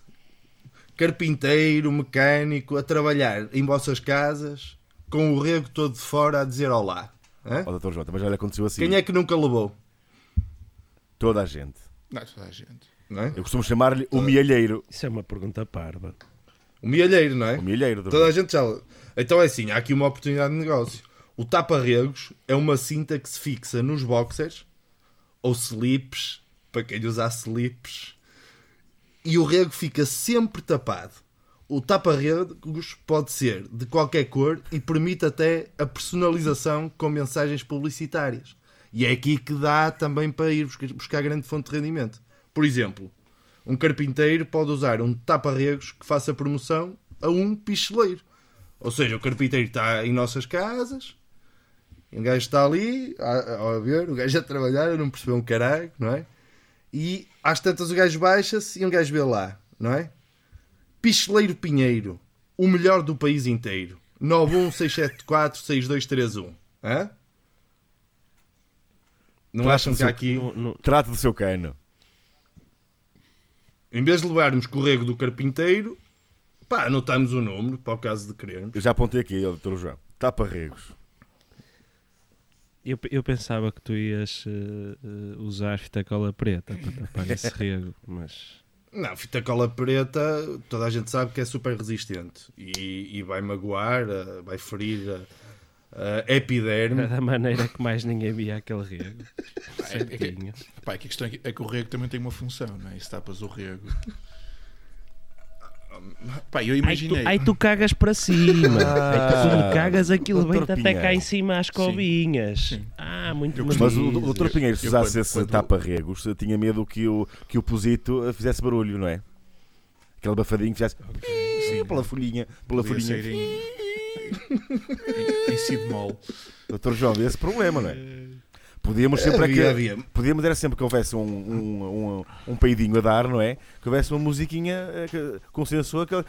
carpinteiro, mecânico, a trabalhar em vossas casas com o rego todo de fora a dizer olá. Hã? Ó, Dr. João, mas já lhe aconteceu assim. Quem é que nunca levou? Toda a gente. Não, toda a gente. Não é? Eu costumo chamar-lhe o mielheiro. Isso é uma pergunta parva. O mielheiro, não é? O mielheiro. Toda a gente já. Então é assim, há aqui uma oportunidade de negócio. O tapa-regos é uma cinta que se fixa nos boxers ou slips, para quem usar slips, e o rego fica sempre tapado. O tapa-regos pode ser de qualquer cor e permite até a personalização com mensagens publicitárias. E é aqui que dá também para ir buscar, buscar grande fonte de rendimento. Por exemplo, um carpinteiro pode usar um tapa-regos que faça promoção a um picheleiro. Ou seja, o carpinteiro está em nossas casas, um gajo está ali a, a ver, o gajo a trabalhar, não percebeu um caralho, não é? E às tantas o gajo baixa-se e um gajo vê lá, não é? Picheleiro Pinheiro, o melhor do país inteiro. 916746231. Hã? Não Trata acham que há aqui, Não- não- Trate do seu cano. Em vez de levarmos corrego do carpinteiro, pá, anotamos o número para o caso de querermos. Eu já apontei aqui, doutor João. Tapa-regos. Eu, eu pensava que tu ias eh, usar fita cola preta para tapar esse rego, mas Não, fita cola preta, toda a gente sabe que é super resistente e, e vai magoar, eh, vai ferir a, a epiderme. era da maneira que mais ninguém via aquele rego. É, é que-. Pá, é que a questão é que, é que o rego também tem uma função, não é? E se tapas o rego. Pá, eu Ai tu, imaginei. ai, tu cagas para cima. Ai, tu, quando cagas, aquilo vem-te até cá em cima às cobinhas. Sim. Ah, muito Eu. Mas o, doutor Pinheiro, se usasse esse quando- tapa-regos, tinha medo que o, que o posito fizesse barulho, não é? Aquele bafadinho que fizesse Sim, pela folhinha, pela podia folhinha. Sair em, em, em si bemol. Doutor João, esse problema, não é? Podíamos sempre é que, Havia, havia. podíamos era sempre que houvesse um, um, um, um peidinho a dar, não é? Que houvesse uma musiquinha eh, que- com sensor, aquele.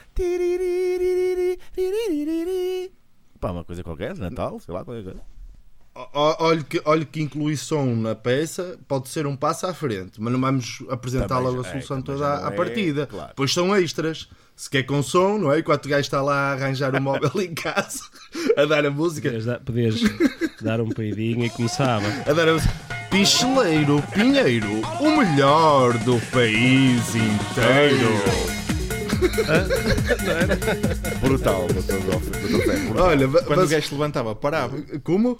Pá, uma coisa qualquer, Natal, sei lá, qualquer coisa. Olha que, olha que incluir som na peça pode ser um passo à frente, mas não vamos logo a é, solução toda à é, partida. claro. Pois são extras. Se quer com som, não é? Enquanto o gajo está lá a arranjar o móvel em casa, a dar a música, Podias dar, podias dar um peidinho e começava. a dar a música. Picheleiro Pinheiro, o melhor do país inteiro. Brutal, doutor Ferro, brutal. Olha, Quando o mas- gajo se levantava, parava. como?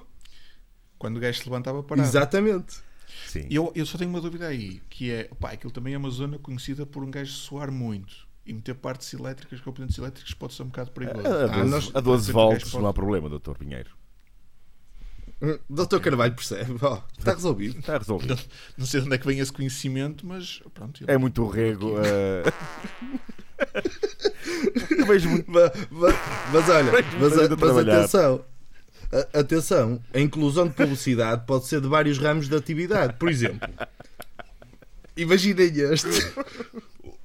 Quando o gajo se levantava, parava. Exatamente. Sim. Eu, eu só tenho uma dúvida aí, que é, pá, aquilo também é uma zona conhecida por um gajo suar muito. E meter partes elétricas, componentes elétricos, pode ser um bocado perigoso. A, a 12, Ah, nós- a 12 sempre volts não há problema, doutor Pinheiro. Hum, Doutor Carvalho percebe. Ó, está resolvido. Está resolvido. Não sei de onde é que vem esse conhecimento, mas pronto. É muito rego. Eu vejo muito. Ma- ma- Mas, olha, mas, Mas ainda mas trabalhar. atenção. A- Atenção, a inclusão de publicidade pode ser de vários ramos de atividade. Por exemplo, imaginem este: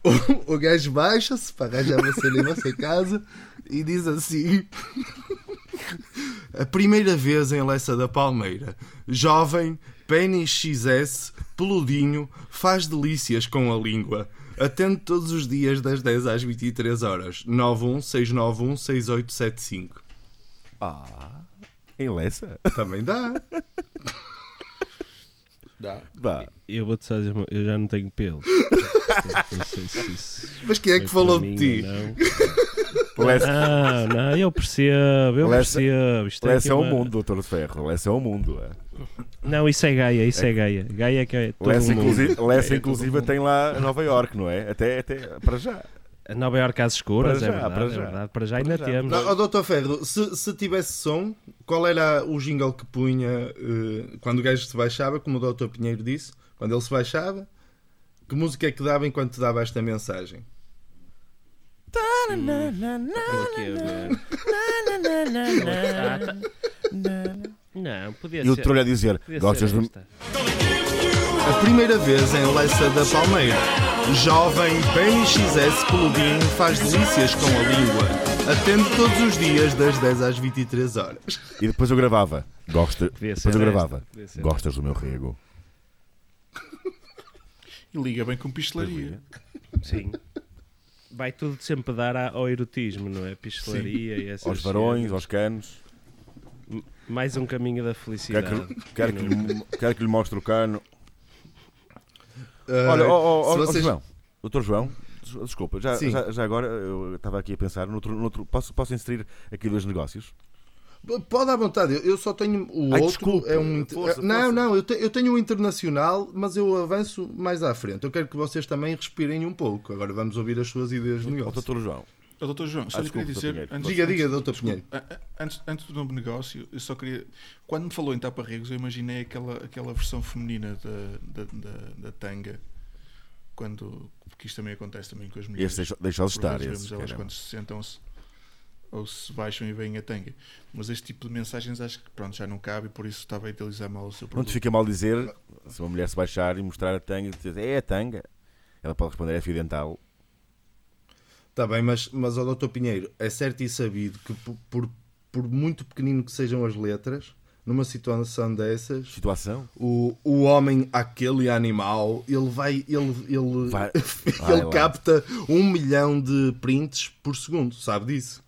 o, o gajo baixa-se para arranjar uma cena em vossa casa e diz assim: A primeira vez em Lessa da Palmeira, jovem, pênis XS, peludinho, faz delícias com a língua. Atende todos os dias das 10 às 23 horas. 916916875. Ah, em Lessa? Também dá. Dá. Dá. Eu vou-te só dizer, uma- eu já não tenho pelo. Portanto, Não sei se isso. Mas quem é que falou de mim ti? Não. Lessa, não, não, eu percebo, eu Lessa- percebo. Isto Lessa é o uma- mundo, doutor de Ferro. Lessa é o mundo. é. Não, isso é Gaia, isso é, Gaia. Gaia que é todo Lessa, o mundo. inclusive, Lessa, É, inclusive tem lá Nova York, não é? Até, até para já. A Nova Iorque às escuras, é já, verdade, para é já. verdade. Para já ainda Para já. temos. Não, ó, Doutor Ferro, se, se tivesse som, qual era o jingle que punha eh, quando o gajo se baixava, como o Doutor Pinheiro disse, quando ele se baixava? Que música é que dava enquanto dava esta mensagem? Ah, tá. Não, podia E o ser. trolho a dizer: Gostas ser de. A primeira vez em Leça da Palmeira, jovem PNXS Peludinho faz delícias com a língua. Atende todos os dias das 10 às 23 horas. E depois eu gravava. Gosta... Depois eu esta, gravava. Gostas do meu rego? E liga bem com pistelaria. Sim. Vai tudo sempre dar a- ao erotismo, não é? Pistelaria e essas Aos varões, aos canos. Mais um caminho da Quero felicidade. que, quero que, lhe, quero que lhe mostre o cano. Ah, Olha, ó, se ó, vocês- João, doutor João, des- desculpa, já, já, já agora eu estava aqui a pensar, noutro, noutro- posso, posso inserir aqui dois negócios? Pode à vontade, eu- só tenho o Ai, outro. desculpe, é um força, não, força. não, eu, te- eu tenho um internacional, mas eu avanço mais à frente. Eu quero que vocês também respirem um pouco. Agora vamos ouvir as suas ideias de negócio. doutor João, doutor João, só Ah, lhe queria dizer. Antes, Diga, diga, doutor Pinheiro. Antes, antes do novo negócio, eu só queria. Quando me falou em tapa-regos, eu imaginei aquela, aquela versão feminina da, da, da, da tanga. Quando. Porque isto também acontece também com as mulheres. esse deixa- Por estar. vezes Esse, elas quando se sentam -se, ou se baixam e veem a tanga. Mas este tipo de mensagens acho que pronto, já não cabe e por isso estava a utilizar mal o seu Não te produto. fica mal dizer, se uma mulher se baixar e mostrar a tanga e dizer, é a tanga, ela pode responder, é fio dental. Está bem, mas, mas ó, doutor Pinheiro, é certo e sabido que por, por, por muito pequenino que sejam as letras, numa situação dessas, Situação? o, o homem, aquele animal, ele vai, ele, ele, Vai- vai ele lá. capta um milhão de prints por segundo, sabe disso?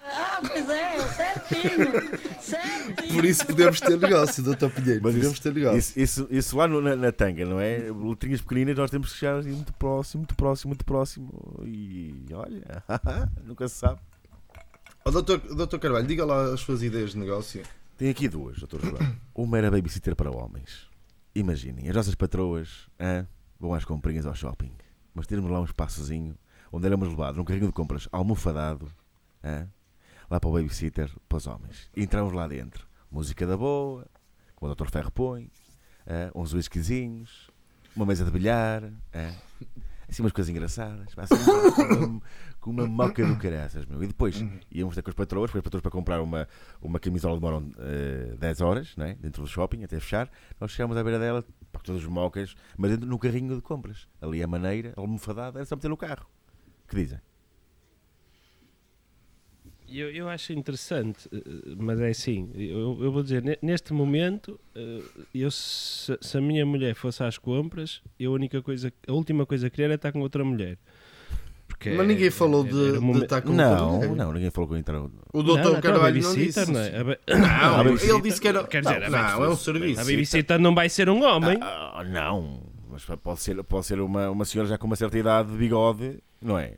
Ah, pois é, certinho, certinho. Por isso podemos ter negócio, doutor Pinheiro, Mas podemos isso, ter negócio. isso, isso, isso lá no- na, na tanga, não é? Letrinhas pequeninas, nós temos que chegar assim muito próximo, muito próximo, muito próximo. E olha, nunca se sabe. Ó, doutor, doutor Carvalho, diga lá as suas ideias de negócio. Tem aqui duas, doutor João. Uma era babysitter para homens. Imaginem, as nossas patroas hã, vão às comprinhas ao shopping, mas termos lá um espaçozinho onde éramos levados num carrinho de compras almofadado, hã, lá para o babysitter, para os homens. E entramos lá dentro. Música da boa, como o Dr. Ferro põe, hã, uns whiskyzinhos, uma mesa de bilhar, hã, assim umas coisas engraçadas, assim, com, uma, com moca do caraças, meu. E depois íamos ter com as patroas, com as patroas para comprar uma, uma camisola demoram eh, 10 horas, né? dentro do shopping, até fechar. Nós chegámos à beira dela, para todas as mocas, mas dentro no carrinho de compras. Ali a maneira, almofadada, era só meter no carro. que dizem? Eu, eu acho interessante, eh, mas é assim, eu, eu vou dizer, ne- neste momento, eh, eu, se, se a minha mulher fosse às compras, eu a única coisa, a última coisa que queria era estar com outra mulher. Porque Mas ninguém é- falou é- de, era de estar com não, outra mulher. não, ninguém falou que eu entrar. O Não, doutor não, então, a Carvalho não babysitter, disse. não é? Não, a babysitter- ele disse que era. Quer dizer, não, não, é um serviço. A babysitter não vai ser um homem. Ah, não, mas pode ser, pode ser uma, uma senhora já com uma certa idade de bigode, não é?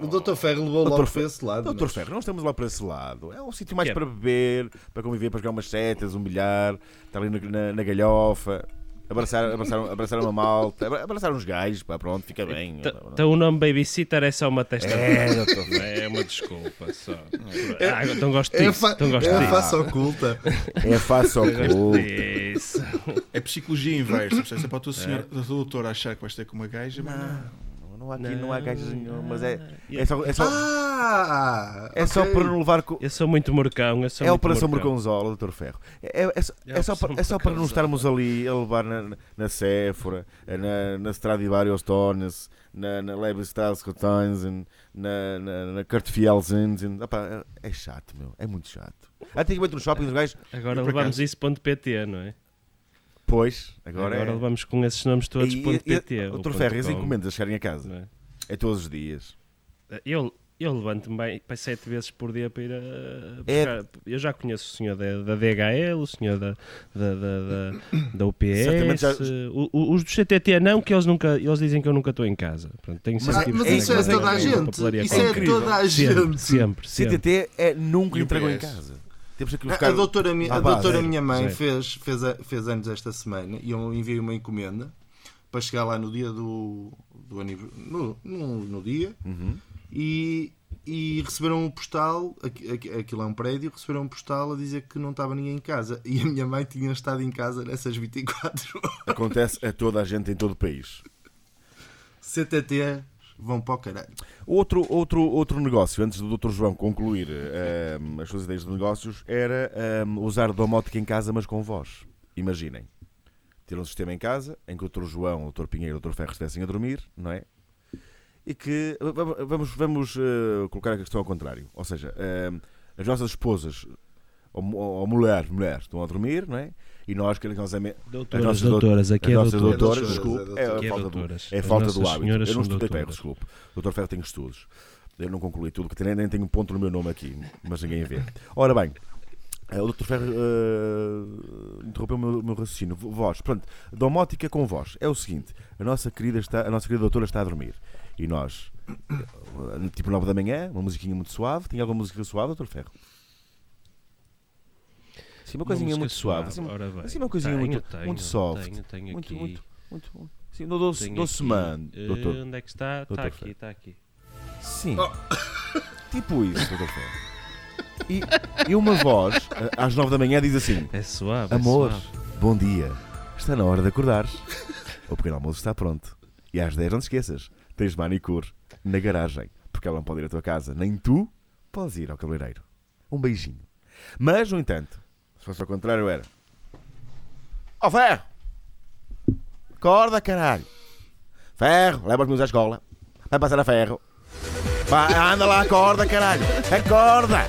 O doutor Ferro levou Doutor logo para esse lado. Doutor mas- Ferro, não estamos lá para esse lado. É um sítio mais é? para beber, para conviver, para jogar umas setas, um bilhar, estar ali na, na- na galhofa, abraçar, abraçar, abraçar uma malta, abra- abraçar uns gajos, pá, pronto, fica bem. T- Então o nome babysitter é só uma testa. É, doutor. É uma desculpa só. Ah, então gosto É a, disso. fa Então gosto é a disso. face oculta. É Gosto cu. disso. É psicologia inversa. É para a tua senhora, a tua doutora achar que vais ter com uma gaja, mas não. Não, não há aqui, não há gajas nenhumas, é, é só, é só, Ah! é só ok. para não levar com. Eu sou muito morcão. Eu sou É a Operação. Merconzola, doutor Ferro. É, é, é só- É é só, para, é só para não estarmos ali a levar na, na Sephora, na, na Stradivarius Tones, na, na Leibstrasse Cotanzen, na, na, na Kartfielsen. É chato, meu. É muito chato. Antigamente no shopping, os gajos. Agora levamos acaso- isso ponto .pt, não é? Pois, agora, Agora, é. levamos com esses nomes todos E- ponto e- .pt. ou Doutor ponto Ferro, e as com, encomendas a chegarem a casa? não é? É todos os dias. Eu, eu levanto-me bem para sete vezes por dia para ir a É- buscar. Eu já conheço o senhor da, da DHL, o senhor da, da, da, da, da UPS, já- o- o- os do CTT não, que eles, nunca, eles dizem que eu nunca estou em casa. Portanto, tenho Mas, sempre mas isso é toda a gente. Isso é incrível. toda a Sempre, gente. sempre, sempre. CTT é nunca o entregou em casa. Temos aqui A, buscar. a doutora, mi- a base. doutora minha mãe fez, fez, a- fez anos esta semana e eu enviei uma encomenda para chegar lá no dia do, do aniversário. No, no, no dia. Uhum. E, e receberam um postal. aqui- aqui- Aquilo é um prédio. Receberam um postal a dizer que não estava ninguém em casa. E a minha mãe tinha estado em casa nessas 24 horas. Acontece a toda a gente em todo o país. CTT vão para o caralho. Outro, outro, outro negócio, antes do Dr. João concluir ehm, as suas ideias de negócios, era ehm, usar domótica em casa, mas com voz. Imaginem. Ter um sistema em casa em que o Dr. João, o Dr. Pinheiro e o Dr. Ferro estivessem a dormir, não é? E que va- vamos, vamos eh, colocar a questão ao contrário. Ou seja, ehm, as nossas esposas ou, ou mulheres, mulheres estão a dormir, não é? E nós, carinhosamente, Doutoras, nossas dou- doutoras, aqui as é nossas doutoras. doutoras, É desculpe, doutoras, é, é é falta do, doutoras. é a As falta do nossas hábito. Eu não estudei Ferro, doutoras. desculpe. O Dr. Ferro tem estudos. Eu não concluí tudo, que nem, nem tenho um ponto no meu nome aqui, mas ninguém vê. Ora bem, eh, o Dr. Ferro eh, interrompeu o meu, meu raciocínio. V- Voz, pronto, domótica com voz. É o seguinte: a nossa querida, está, a nossa querida doutora está a dormir. E nós, eh, tipo 9 da manhã, uma musiquinha muito suave. Tinha alguma música suave, Dr. Ferro? Sim, uma coisinha música muito suave. suave, Assim, ora bem. assim uma coisinha Tenho, muito, tenho, muito soft. Tenho, tenho muito, aqui. muito, muito, muito. Sim, no doce, tenho doce aqui. man, Eh, doutor. Onde é que está? Está aqui, está aqui. Sim. Tipo isso, doutor Ferro. E, e uma voz, eh, às 9 da manhã, diz assim: É suave. é Amor, suave. bom dia. Está na hora de acordares. O pequeno almoço está pronto. E às 10 não te esqueças: tens manicure na garagem. Porque ela não pode ir à tua casa. Nem tu podes ir ao cabeleireiro. Um beijinho. Mas, no entanto, se fosse ao contrário, era: Ó ferro! Acorda, caralho! Ferro, leva os meus à escola. Vai passar a ferro. Anda lá, acorda, caralho. Acorda.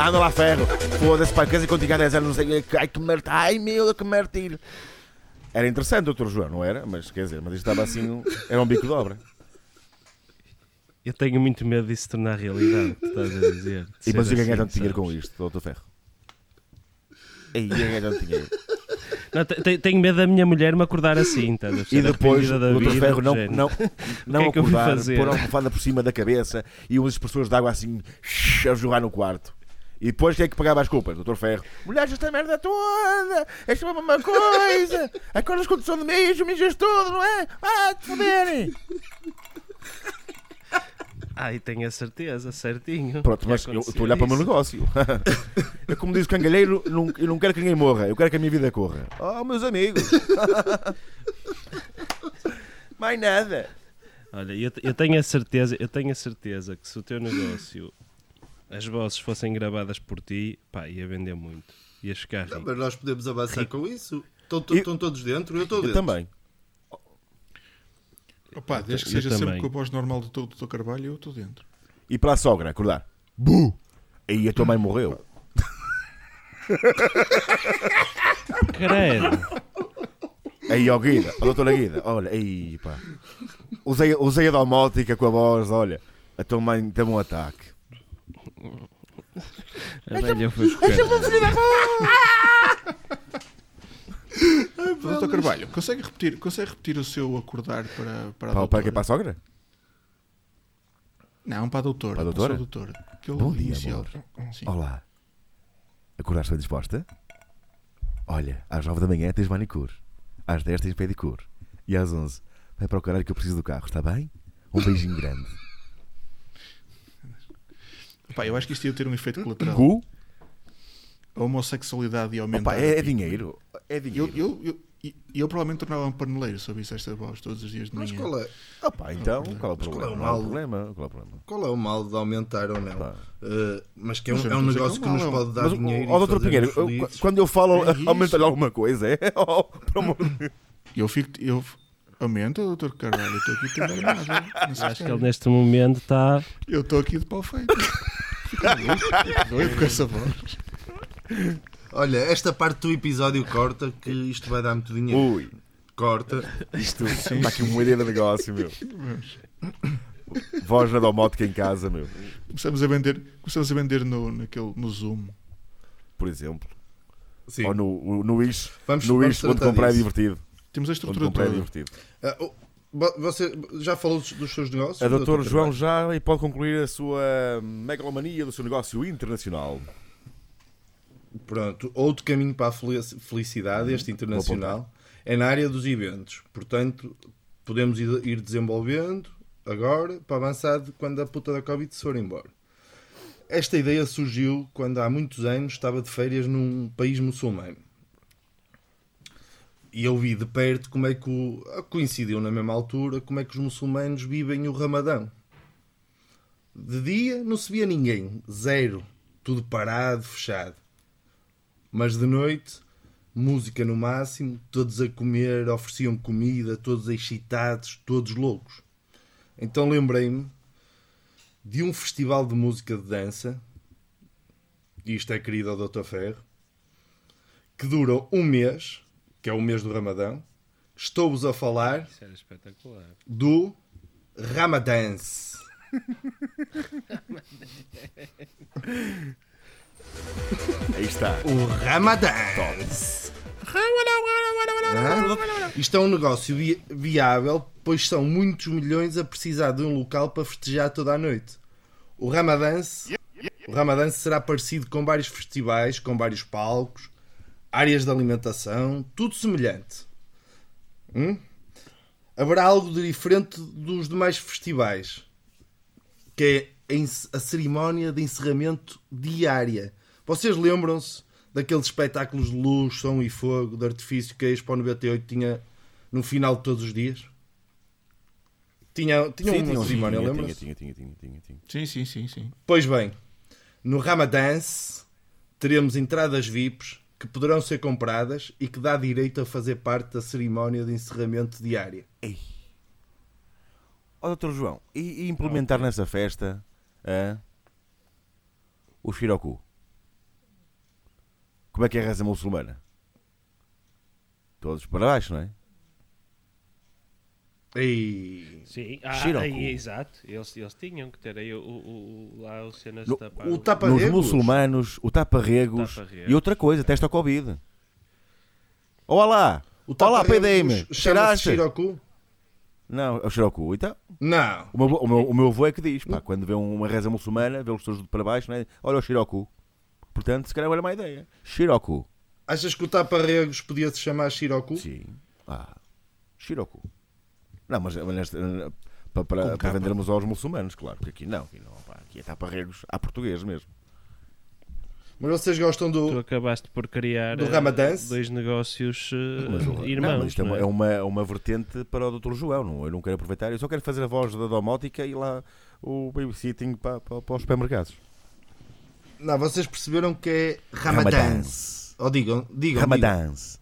Anda lá, ferro. Foda-se, pá, dizer, contigo há 10 anos, não sei. Ai, que merda. Ai, meu, que martírio. Era interessante, doutor João, não era? Mas quer dizer, mas isto estava assim. Era um bico de obra. Eu tenho muito medo disso se tornar realidade, estás a dizer. E mas e ganhar tanto dinheiro com isto, doutor Ferro? Ganhar tanto dinheiro. Não, te- te- tenho medo da minha mulher me acordar assim, a E depois o Ferro não, não, não que é que eu acordar, fazer? pôr a almofada por cima da cabeça e umas expressões de água assim a jogar no quarto. E depois quem é que pagava as culpas? Doutor Ferro. Mulheres, esta merda toda! Esta é a mesma coisa! Acordas com condição de mijo, mijas tudo, não é? Ah, te foderem! Ai, tenho a certeza, certinho. Pronto, mas eu estou a olhar para o meu negócio. é como diz o cangalheiro, não, eu não quero que ninguém morra, eu quero que a minha vida corra. Oh, meus amigos! Mais nada! Olha, eu, eu tenho a certeza, eu tenho a certeza que se o teu negócio, as vozes fossem gravadas por ti, pá, ia vender muito. Ia ficar Não, rico. mas nós podemos avançar com isso. Estão, estão todos dentro? Eu estou Eu dentro. também. Opa, desde que eu seja sempre com a voz normal do teu, do teu Carvalho, eu estou dentro. E para a sogra, acordar. Bu! Aí a tua mãe morreu. Credo. Aí, ó Guida, ó doutora Guida, olha, aí pá. Usei, usei a domótica com a voz, olha. A tua mãe teve um ataque. A velha foi buscar. Doutor Carvalho, consegue repetir, consegue repetir o seu acordar para, para a Para, doutora? para quem? Para a sogra? Não, para a doutora. Para a doutora? sua doutora. Aquele Bom dia, inicial. amor. Sim. Olá. Acordaste bem disposta? Olha, às 9 da manhã tens manicure. Às 10 tens pedicure. E às 11 vai para o caralho que eu preciso do carro, está bem? Um beijinho grande. Opa, eu acho que isto ia ter um efeito colateral. Gu? A homossexualidade ia aumentar. Opa, é, é dinheiro. É Eu, dinheiro. eu, eu, eu, eu provavelmente tornava um paneleiro se ouvisse esta voz todos os dias de Mas manhã. qual é, Opa, então, qual é o Mas qual é problema? o há mal? problema. Qual é o problema? qual é o mal de aumentar ou não? Uh, mas que é um, Mas é não um negócio que que é nos mau. pode dar Mas, dinheiro. ó, e doutor Pinheiro, quando eu falo É isso. aumentar alguma coisa, é. Oh. Eu fico. Eu, aumenta, doutor Carvalho. Eu estou aqui sei Acho que ele é. neste momento está. Eu estou aqui de pau feito. Fico doido, fico doido com essa voz. Olha, esta parte do episódio corta, que isto vai dar muito dinheiro. Ui, Corta. isto está aqui uma ideia de negócio, meu. Voz na domótica em casa, meu. Começamos a vender, começamos a vender no, naquele, no Zoom. Por exemplo. Sim. Ou no, no Wish. Vamos- no vamos Wish, onde comprar é disso. divertido. Temos a Onde estrutura comprar é toda. divertido. Ah, oh, vo- você já falou dos, dos seus negócios? A doutor doutor João já e pode concluir a sua megalomania do seu negócio internacional. Pronto, outro caminho para a felici- felicidade, este internacional, é na área dos eventos. Portanto, podemos ir, desenvolvendo agora para avançar quando a puta da Covid se for embora. Esta ideia surgiu quando há muitos anos estava de férias num país muçulmano. E eu vi de perto como é que o, coincidiu na mesma altura como é que os muçulmanos vivem o Ramadão. De dia não se via ninguém, zero, tudo parado, fechado. Mas de noite, música no máximo, todos a comer, ofereciam comida, todos excitados, todos loucos. Então lembrei-me de um festival de música de dança, e isto é querido ao Dr. Ferro, que dura um mês, que é o mês do Ramadão. Estou-vos a falar do Ramadance. Aí está. O Ramadance. Hã? Isto é um negócio vi- viável, pois são muitos milhões a precisar de um local para festejar toda a noite. O Ramadance, o Ramadance será parecido com vários festivais, com vários palcos, áreas de alimentação, tudo semelhante. Hum? Haverá algo de diferente dos demais festivais, que é a cerimónia de encerramento diária. Vocês lembram-se daqueles espetáculos de luz, som e fogo, de artifício que a Expo 98 tinha no final de todos os dias? Tinha, tinha Sim, uma tinha, um- cerimónia, tinha, lembram-se? tinha, tinha, tinha, tinha, tinha. Sim, sim, sim, sim. Pois bem, no Ramadance teremos entradas VIPs que poderão ser compradas e que dá direito a fazer parte da cerimónia de encerramento diária. Ei. Ó doutor João, e, e implementar nessa festa hã, o Shiroku? Como é que é a reza muçulmana? Todos para baixo, não é? Ei. Sim, ah, Shiroku. aí, exato. Eles, eles tinham que ter aí o, o, o- lá o cenas No- de tapar. o tapa- Nos Taparregos? muçulmanos, o tapa-regos Tapa-regos. e outra coisa, testa ao Covid. Olá! O Olá, PDM! Chama-se Cheiraste? Shiroku? Não, é o Shiroku. Então, Não. o meu, o, meu, o meu avô é que diz, pá, quando vê uma reza muçulmana, vê os todos para baixo, né? olha o Shiroku. Portanto, se calhar era uma ideia. Shiroku. Achas que o tapa-regos podia se chamar Shiroku? Sim. Ah, Shiroku. Não, mas, mas para, para, para vendermos aos muçulmanos, claro, porque aqui não. Aqui, não, pá, aqui é tapa-regos à português mesmo. Mas vocês gostam Tu do. acabaste por criar Do eh, Ramadã? dois negócios eh, Mas, o- irmãos. não, mas isto é não uma, é? é uma, uma vertente para o Dr. João. Não, eu não quero aproveitar, eu só quero fazer a voz da domótica e lá o babysitting para, para, para os supermercados. Não, vocês perceberam que é Ramadãs. Ou digam, digam. digam. Ramadãs.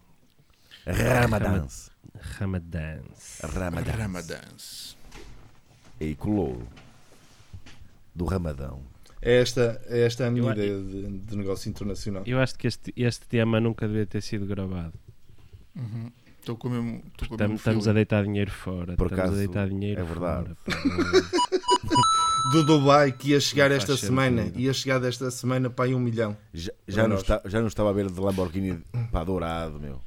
Ramadãs. Ramadãs. Ramadãs. Ramadãs. E colou do Ramadão. É esta, é esta a minha Eu- ideia de, de negócio internacional. Eu acho que este, este tema nunca devia ter sido gravado. Uhum. Estou com o mesmo. Estou com o Estamos, mesmo estamos a deitar dinheiro fora. Por estamos acaso, a deitar dinheiro é verdade. não- Do Dubai que ia chegar Não esta semana. sentido. Ia chegar desta semana para aí um milhão. Já, já, não está, já não estava a ver de Lamborghini para dourado, meu.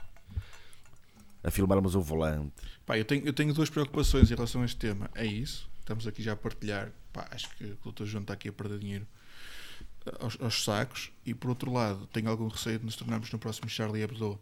A filmarmos o volante. Pá, eu, tenho, eu tenho duas preocupações em relação a este tema. É isso. Estamos aqui já a partilhar. Pá, acho que o Dr. João está aqui a perder dinheiro eh, aos, aos sacos. E por outro lado, tenho algum receio de nos tornarmos no próximo Charlie Hebdo.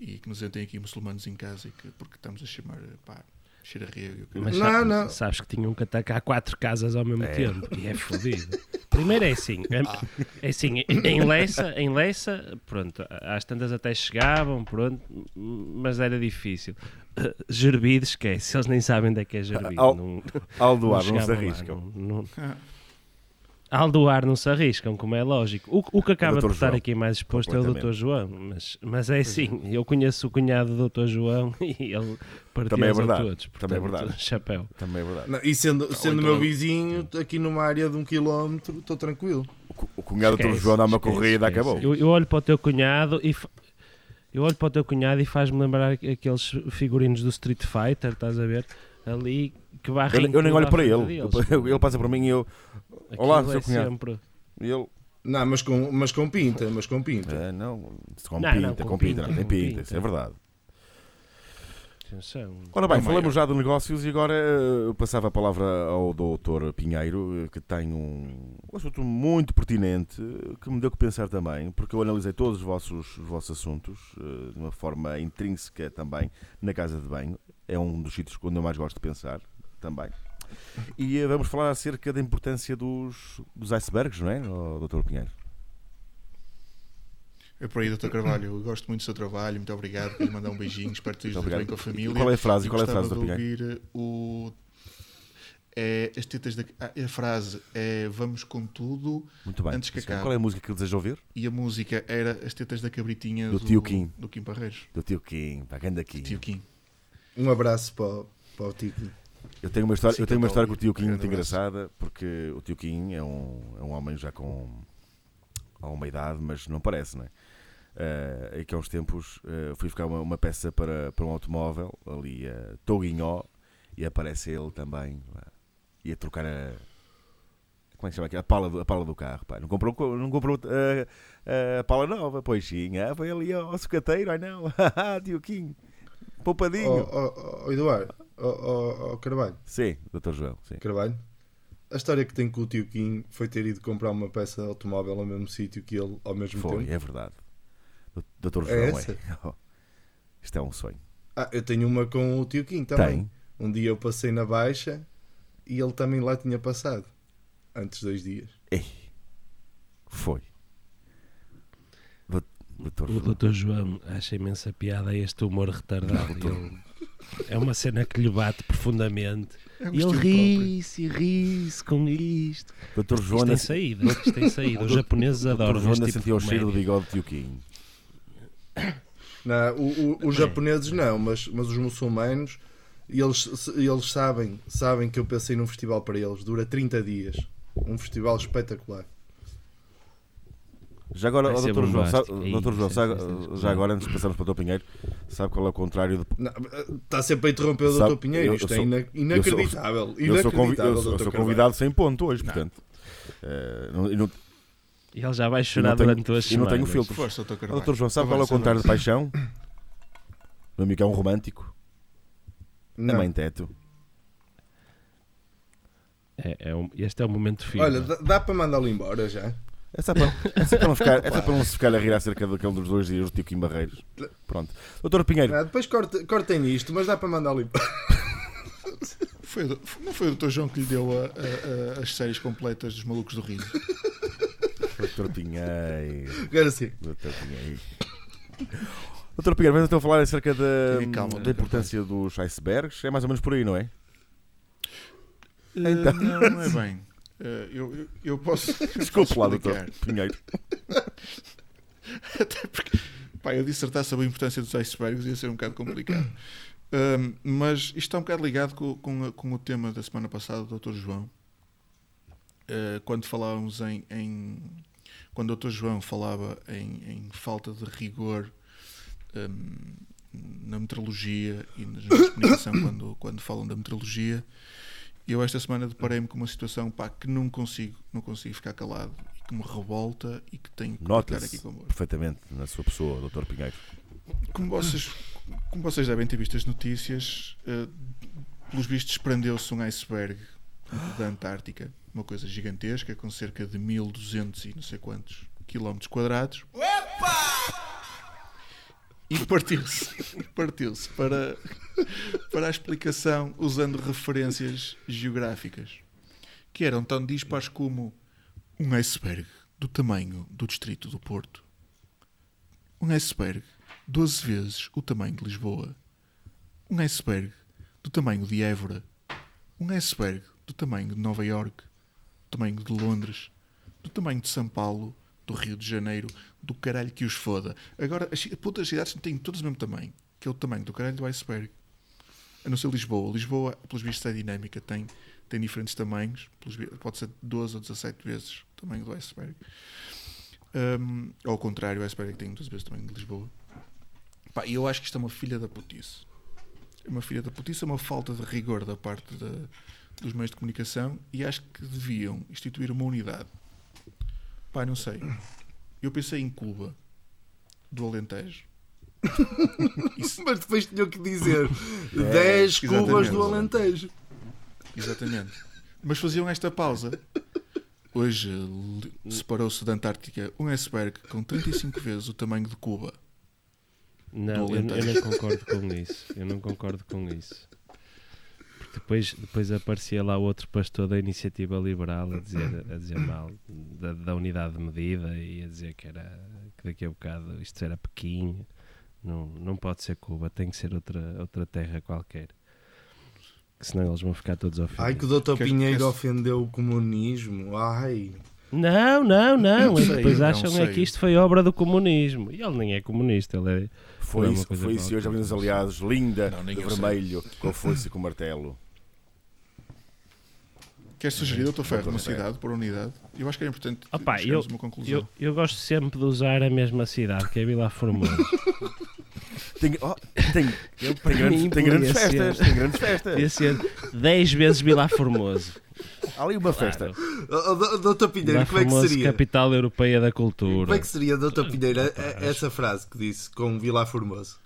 E que nos entrem aqui muçulmanos em casa. E que, porque estamos a chamar. Pá, cheira rego. Mas Não, sa- não. sabes que tinham que atacar quatro casas ao mesmo É. tempo. E é fodido. Primeiro é assim. É, é assim, em Leça, em Leça, pronto, às tantas até chegavam, pronto, mas era difícil. Uh, Gerbido, esquece, eles nem sabem onde é que é Gerbido. Ao- não, Aldoar, não, se chegavam lá, arriscam. não- não- Aldoar não se arriscam, como é lógico. O, o que acaba Dr. de estar João, aqui mais exposto é o. Dr. João, mas, mas é assim, eu conheço o cunhado do Dr. João e ele partiu Também é verdade, todos. também é portanto, verdade. Chapéu. Também é verdade. Não, e sendo, sendo então- meu vizinho, aqui numa área de um quilómetro, estou tranquilo. O O cunhado do Dr. João dá uma esquece, corrida, esquece. acabou. Eu, eu olho para o teu cunhado e eu olho para o teu cunhado e faz-me lembrar aqueles figurinos do Street Fighter, estás a ver? Ali que varrem Eu, eu nem olho para ele. Eu- Ele passa por mim e eu. Olá, Aquilo seu é cunhado. sempre- e ele Não, mas com, mas com pinta, mas com pinta. ah, não, com Não, pinta, não, com com pinta, pinta, não tem com pinta, pinta. isso é verdade. Atenção. Ora bem, Oh, falamos já de negócios e agora eh, eu passava a palavra ao Dr. Pinheiro, eh, que tem um, um assunto muito pertinente, eh, que me deu que pensar também, porque eu analisei todos os vossos, os vossos assuntos de uma forma intrínseca também na casa de banho. É um dos sítios onde eu mais gosto de pensar também. E vamos falar acerca da importância dos, dos icebergs, não é, ó, Dr. Pinheiro? É por aí, Dr. Carvalho. Eu gosto muito do seu trabalho. Muito obrigado por lhe mandar um beijinho. Espero que esteja bem com a família. E qual é a frase? E Qual é a frase, de ouvir o. É, as tetas da. ah, a frase é Vamos com tudo. Muito bem. Antes que acabe. Qual é a música que deseja ouvir? E a música era As tetas da cabritinha Do tio Kim. Do Kim Parreiros. Do tio Kim, anda aqui. Tio Kim. Um abraço para, o- para o Tito. Eu tenho uma história, Sim, eu tenho uma história com o tio Kim muito engraçada, porque o tio Kim é um, é um homem já com há uma idade, mas não parece, não é? Eh, e que há uns tempos eh, fui buscar uma, uma peça para, para um automóvel ali a Toguinhó e aparece ele também e a trocar a como é que chama aqui? A pala do, a pala do carro, pá. Não comprou, co- não comprou eh, a pala nova, pois sim, ah, foi ali ao sucateiro, ai não, haha, tio Kim, Ó poupadinho. oh, oh, Eduardo, ó oh, oh, Carvalho, Sim, doutor João, sim. Carvalho. A história que tem com o tio Kim foi ter ido comprar uma peça de automóvel ao mesmo sítio que ele ao mesmo Foi, tempo. é verdade. Doutor É João, essa? é. Isto é um sonho. Ah, eu tenho uma com o tio Kim também. Tem. Um dia eu passei na Baixa e ele também lá tinha passado. Antes de dois dias. Ei. Foi. Dou- Doutor O João. Dr. João acha imensa piada este humor retardado. Ele- é uma cena que lhe bate profundamente. É um E ele ri-se e ri-se com isto. Doutor Isto João tem ainda- saída, isto tem saída. Os japoneses Doutor adoram João este ainda tipo sentiu o cheiro do bigode de tio Kim. Não, o- o- os japoneses não, mas, mas os muçulmanos E eles, eles sabem, sabem que eu pensei num festival para eles. Dura 30 dias. Um festival espetacular. Já agora, ser Dr. João, sabe. Dr. João, Ih, sabe- já agora, antes de passarmos para o Dr. Pinheiro, sabe qual é o contrário de. Não, Está sempre a interromper o Sabe, Dr. Pinheiro. Isto eu é sou- ina- eu sou- inacreditável. Eu sou, convi- eu Inacreditável, sou- eu sou convidado sem ponto hoje, portanto. eh, não- não, E ele já vai chorar não tenho, durante duas e não semanas. tenho filtros. Força, Dr. Ó, Carvalho. Dr. João, sabe qual é o contrário de paixão? Meu amigo é um romântico. É Não. mãe teto. É, é um- este é o momento fino. Olha, dá, dá para mandá-lo embora já. É só para, é só para não ficar, é só para não se ficar a rir acerca daquele dos dois dias do Tico em Barreiros. Pronto. Doutor Pinheiro, Ah, depois corte- cortem nisto, mas dá para mandá-lo embora. Foi, não foi o Dr. João que lhe deu a- a- a- as séries completas dos Malucos do Riso? Doutor Pinheiro. Agora sim. Doutor Pinheiro. Doutor Pinheiro, vamos então falar acerca da, calma, da importância dos icebergs. É mais ou menos por aí, não é? Eh, Então. Não, não é bem. Eh, eu, eu, eu posso. Desculpe lá, doutor Pinheiro. Até porque, pá, eu dissertar sobre a importância dos icebergs ia ser um bocado complicado. Mas isto está um bocado ligado com, com, com o tema da semana passada do Dr. João. Eh, quando falávamos em, em- Quando o Dr. João falava em, em falta de rigor ahm, na meteorologia e na comunicação, quando, quando falam da meteorologia, eu esta semana deparei-me com uma situação pá, que não consigo, não consigo ficar calado e que me revolta e que tenho que partilhar aqui convosco. perfeitamente na sua pessoa, doutor Pinheiro. Como vocês, como vocês devem ter visto as notícias, eh, pelos vistos prendeu-se um iceberg da Antártica, uma coisa gigantesca, com cerca de 1200 e não sei quantos quilómetros quadrados. E partiu-se, partiu-se para, para a explicação usando referências geográficas, que eram tão dispares como um iceberg do tamanho do distrito do Porto. Um iceberg 12 vezes o tamanho de Lisboa. Um iceberg do tamanho de Évora. Um iceberg do tamanho de Nova York, tamanho de Londres, do tamanho de São Paulo, do Rio de Janeiro, do caralho que os foda. Agora, as putas cidades têm todas o mesmo tamanho, que é o tamanho do caralho do iceberg. A não ser Lisboa. Lisboa, pelos vistos, é dinâmica, tem, tem diferentes tamanhos, pode ser 12 ou 17 vezes o tamanho do iceberg. Um, ao contrário, o iceberg tem muitas vezes o tamanho de Lisboa. Pá, eu acho que isto é uma filha da putice. É uma filha da putice, é uma falta de rigor da parte da- dos meios de comunicação e acho que deviam instituir uma unidade. Pá, não sei. Eu pensei em Cuba, do Alentejo. Isso- Mas depois tinham que dizer É, 10 cubas exatamente. do Alentejo. Exatamente. Mas faziam esta pausa. Hoje separou-se da Antártica um iceberg com 35 vezes o tamanho de Cuba. Não, eu, eu não concordo com isso. Eu não concordo com isso. Depois, depois aparecia lá outro pastor da iniciativa liberal a dizer, a dizer mal da, da unidade de medida e a dizer que, era, que daqui a bocado isto era Pequim. Não, não pode ser Cuba, tem que ser outra, outra terra qualquer. Que senão eles vão ficar todos ofendidos. Ai, que o Dr. Quer- Pinheiro quer- ofendeu o comunismo. Ai. Não, não, não. sei, depois não acham é sei. que isto foi obra do comunismo. E ele nem é comunista, ele é. Foi é isso, coisa foi isso. E qualquer. hoje abrimos os aliados, linda, Não, de eu sei. vermelho, com a foice e com o martelo. Quer sugerir, Dr. Ferro, uma cidade por unidade? Eu acho que era importante Opa, eu- uma conclusão. Eu, eu gosto sempre de usar a mesma cidade, que é Vila Formosa. Tem, oh, tem, tem, para grandes, mim, tem grandes festas, ser. tem grandes festas. Devia ser 10 vezes Vila Formoso. Há ali uma festa. Oh, oh, Dr. Pinheiro, Vila como é que seria? capital europeia da cultura. Como é que seria, Dr. Pinheiro, a- essa frase que disse com Vila Formoso?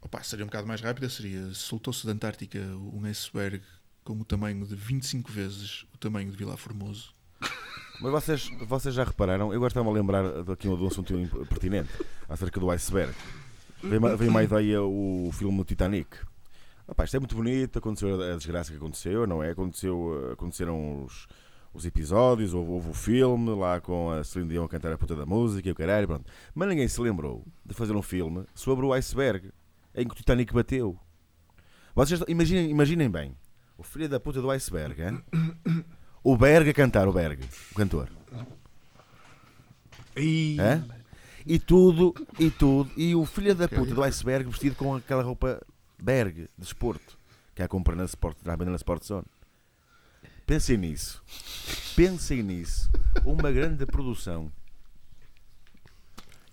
Opa, seria um bocado mais rápida, seria soltou-se da Antártica um iceberg com o tamanho de 25 vezes o tamanho de Vila Formoso. Mas vocês, vocês já repararam, eu agora estava a lembrar daqui de um assunto pertinente acerca do iceberg. Veio uma ideia o filme Titanic. Rapaz, isto é muito bonito, aconteceu a desgraça que aconteceu, não é? Aconteceu, eh, aconteceram os, os episódios, houve, houve o filme lá com a Celine Dion a cantar a puta da música e o caralho, pronto. Mas ninguém se lembrou de fazer um filme sobre o iceberg em que o Titanic bateu. Vocês imaginem, imaginem bem, o filho da puta do iceberg, hein? o Berg a cantar, o Berg, o cantor. E... Hã? E tudo, e tudo, e o filho da puta do iceberg vestido com aquela roupa Berg, de desporto. que há compra na Sport, na Sport Zone. Pensem nisso. Pensem nisso. Uma grande produção.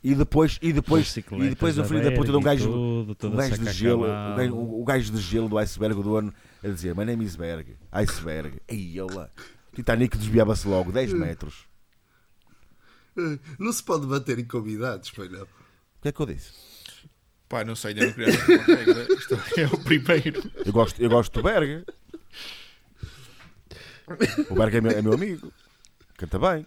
E depois, e depois, e depois o filho da puta de um gajo, tudo, um gajo de a gelo, o gajo, o gajo de gelo do iceberg do ano a dizer: My name is Berg, iceberg. Aí lá. Titanic desviava-se logo 10 metros. Não se pode bater em convidados, pois não. O que é que eu disse? Pá, não sei, ainda não regra. Isto é o primeiro. Eu gosto, eu gosto do Berg. O Berg é meu, é meu amigo. Canta bem.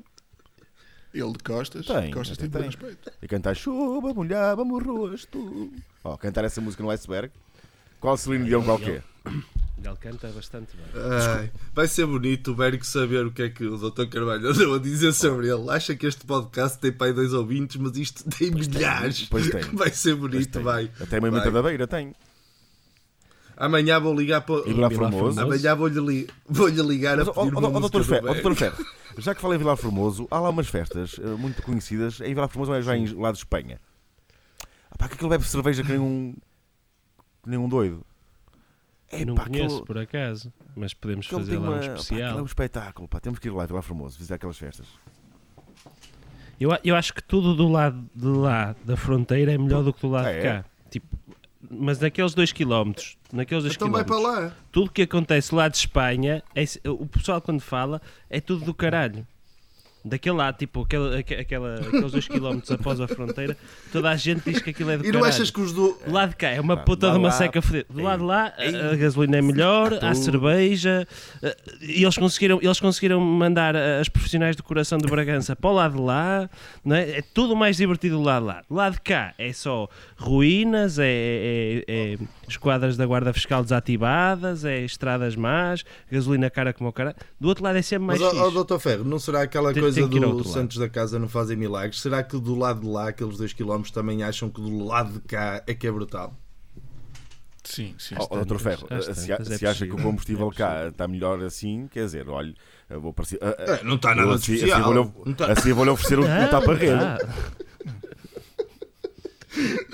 Ele de costas. Tem, costas tem bom tem. respeito. E cantar chuva, molhava-me o rosto. Ó, cantar essa música no iceberg. Qual Celine Dion qualquer? Ele canta bastante bem. Ai, vai ser bonito o Berg saber o que é que o Dr. Carvalho andou a dizer sobre ele. Acha que este podcast tem pai dois ouvintes, mas isto tem milhares. Pois tem. Vai ser Pois bonito, tem. vai. Até uma imita da beira tem. Amanhã vou ligar para. E Vila Vila Formoso. Amanhã vou-lhe li... vou ligar a Mas, ó, pedir ó, uma ó, música doutor do doutor Ferro, já que falei em Vilar Formoso, há lá umas festas eh, muito conhecidas em Vilar Formoso, mas já em, lá de Espanha. Ah, pá, que aquele bebe cerveja que nem um, que nem um doido. É, não pá, conheço, aquele- por acaso. Mas podemos aquele fazer lá um uma- pá, é especial. um espetáculo, pá. Temos que ir lá a Vilar Formoso, visitar aquelas festas. Eu, eu acho que tudo do lado de lá da fronteira é melhor do que do lado Ah, de é? cá. Tipo, mas naqueles 2 km, naqueles 2 Então vai km, para lá. tudo que acontece lá de Espanha, é, o pessoal quando fala é tudo do caralho. Daquele lado, tipo, aquele, aque- aquela, aqueles 2 km após a fronteira, toda a gente diz que aquilo é do E não caralho. achas que os do. Do lado de cá é uma puta lá de uma lá, seca fodida. Do lado de lá ei, a, a gasolina é melhor, há cerveja. E eles conseguiram, eles conseguiram mandar as profissionais do coração de Bragança para o lado de lá. Não é? é tudo mais divertido do lado de lá. Do lado de cá é só ruínas, é, é, é esquadras da Guarda Fiscal desativadas, é estradas más, gasolina cara como o cara. Do outro lado é sempre mais Mas, ó, Dr. Ferro, não será aquela Tem- coisa tem do outro lado. Santos da Casa não fazem milagres? Será que do lado de lá, aqueles 2km, também acham que do lado de cá é que é brutal? Sim, sim. Ó, doutor Ferro, eh, se, tantas é se acha que o combustível É cá está melhor assim, quer dizer, olha, vou parecer. É, não está nada assim, especial. Assim assim vou-lhe oferecer um, um tapa-rede.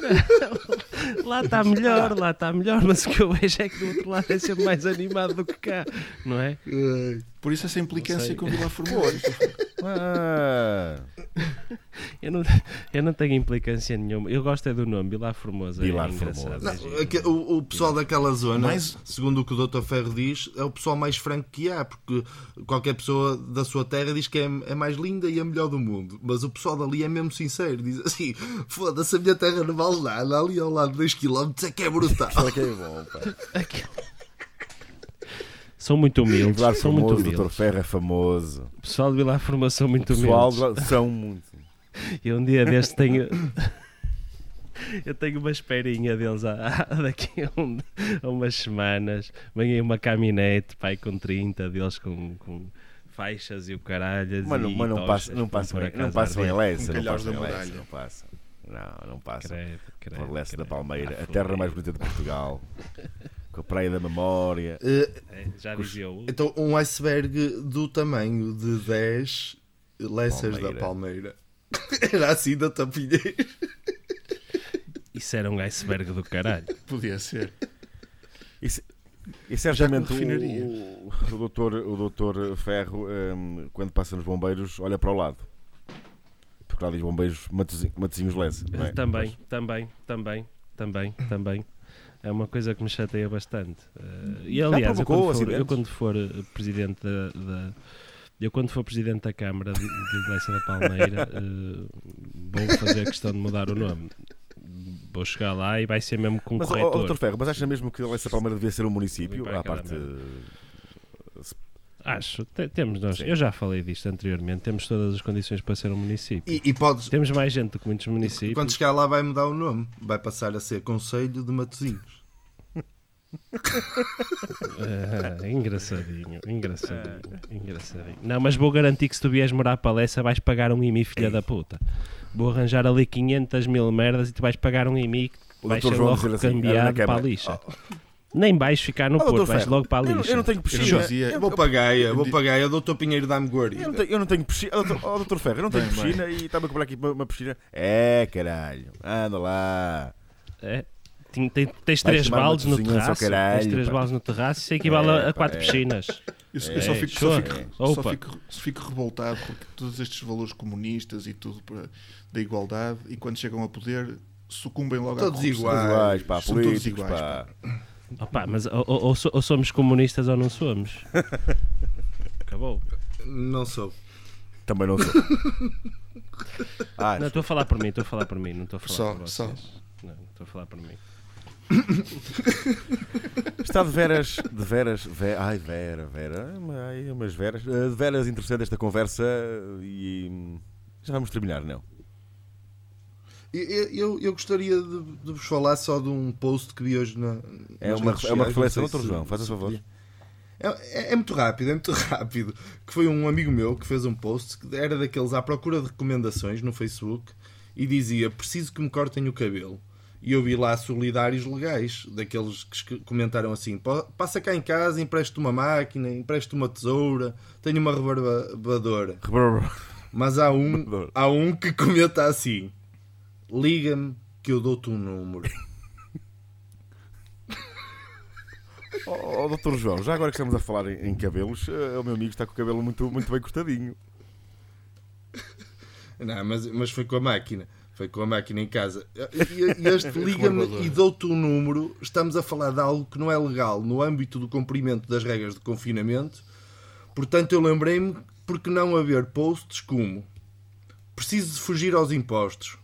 Ah. lá está melhor, lá está melhor, mas o que eu vejo é que do outro lado é sempre mais animado do que cá, não é? Por isso essa implicância com o Vila Formoso. Ah, Eu não, eu não tenho implicância nenhuma. Eu gosto é do nome, Vilar Formosa. Vilar é Formosa. é Não, giro. aque- o, o pessoal daquela zona, Mais- segundo o que o Dr. Ferro diz, é o pessoal mais franco que há, porque qualquer pessoa da sua terra diz que é, é mais linda e a melhor do mundo. Mas o pessoal dali é mesmo sincero, diz assim: foda-se, a minha terra não vale nada, ali ao lado de 2km é que é brutal. olha que é bom, pá. São muito humildes. Vilar São muito famoso, doutor humildes. Ferro é famoso. O pessoal de Vilar Formosa são O muito pessoal humildes. de lá são muito. E um dia deste tenho. Eu tenho uma esperinha deles há, há daqui a, um- a umas semanas. Vem aí uma caminhonete, pai, com 30 deles com, com faixas e o caralho. Mas não, mas não passa, não passa, não passa arder. Lessa, não passa a Lessa, não passa. Não, não passa. Credo, credo, Por Lessa da. Palmeira, Ah, a terra foi. mais bonita de Portugal. Com a Praia da Memória. É, já dizia o. então, um iceberg do tamanho de 10 lessas da Palmeira. Era assim da Tapinheiro. Isso era um iceberg do caralho. Podia ser. Se- e certamente o, o, doutor, o doutor Ferro, hum, quando passa nos bombeiros, olha para o lado. Porque lá diz bombeiros Matosinhos Lessa. Não é? Também, também, também, também, também. É uma coisa que me chateia bastante. Eh, e aliás, eu quando, for, eu quando for eh, presidente da, da- eu quando for presidente da Câmara de, de Leça da Palmeira eh, vou fazer a questão de mudar o nome. Vou chegar lá e vai ser mesmo com Mas, ó, ó, corretor. doutor Ferro, mas acha mesmo que Lessa Palmeira devia ser um município? À parte. Acho, te- temos nós, Sim. eu já falei disto anteriormente, temos todas as condições para ser um município. E, e podes, Temos mais gente do que muitos municípios. quando chegar lá, vai mudar o nome. Vai passar a ser Conselho de Matosinhos. Ah, engraçadinho, engraçadinho, engraçadinho. Não, mas vou garantir que se tu vieres morar para Lessa vais pagar um IMI, filha da puta. Vou arranjar ali 500 mil merdas e tu vais pagar um IMI que O vais doutor ser logo assim, cambiado para a lixa. Nem vais ficar no Oh, Porto, vais logo para a eu, não- lixa. eu não tenho Eu piscina. não dizia- Eu vou para a Gaia, vou para a Gaia, doutor Pinheiro dá-me Eu guarida. não, tenho, eu não tenho piscina. Ó, doutor, doutor Ferro, eu não tenho Bem, bem. piscina e estava a comprar aqui uma, uma piscina. É, caralho. Anda lá. É, Tem- tem- tens três baldes no terraço. caralho, tens três pá. baldes no terraço, isso equivale É, a- a pá, quatro é. piscinas. Eu, eu só É, fico, sure. só fico, só fico, só fico revoltado porque todos estes valores comunistas e tudo para- da igualdade e quando chegam ao poder sucumbem logo Todos à corrupção. iguais. Todos iguais, pá, São todos políticos, iguais, pá. Opa, mas ou, ou- ou so- ou somos comunistas ou não somos. Acabou. Não sou. Também não sou. Ah, Não, estou a falar por mim, estou a falar por mim, não estou a falar Só, por só. vocês. Não, estou a falar por mim. Está de veras, de veras, ve- ai Vera, Vera, ai, umas veras, eh, de veras interessante esta conversa e hum, já vamos terminar, não? Eu, eu, eu gostaria de, de vos falar só de um post que vi hoje na. É uma, é uma reflexão, se- João, faz a favor. podia. É, é- é muito rápido, é muito rápido. Que foi um amigo meu que fez um post que era daqueles à procura de recomendações no Facebook e dizia: Preciso que me cortem o cabelo. E eu vi lá solidários legais, daqueles que comentaram assim: "Pa- Passa cá em casa, empreste uma máquina, empreste uma tesoura, tenho uma rebarbadora. Mas há um, há um que comenta assim: Liga-me que eu dou-te um número. Oh, oh, doutor João, já agora que estamos a falar em, em cabelos, eh, o meu amigo está com o cabelo muito, muito bem cortadinho. Não, mas, mas foi com a máquina. Foi com a máquina em casa. E, e este liga-me e dou-te um número. Estamos a falar de algo que não é legal no âmbito do cumprimento das regras de confinamento. Portanto, eu lembrei-me porque não haver posts como preciso de fugir aos impostos.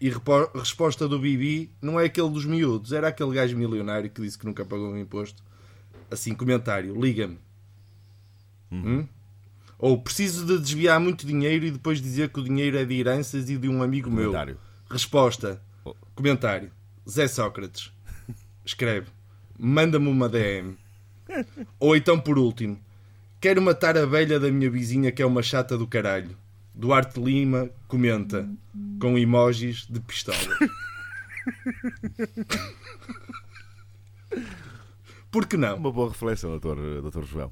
E a resposta do Bibi não é aquele dos miúdos, era aquele gajo milionário que disse que nunca pagou um imposto. Assim, comentário, liga-me. Hum? Ou preciso de desviar muito dinheiro e depois dizer que o dinheiro é de heranças e de um amigo meu. Comentário. Resposta. Comentário. Zé Sócrates. Escreve. Manda-me uma DM. Ou então, por último. Quero matar a velha da minha vizinha que é uma chata do caralho. Duarte Lima comenta. Com emojis de pistola. Por que não? Uma boa reflexão, doutor, doutor João.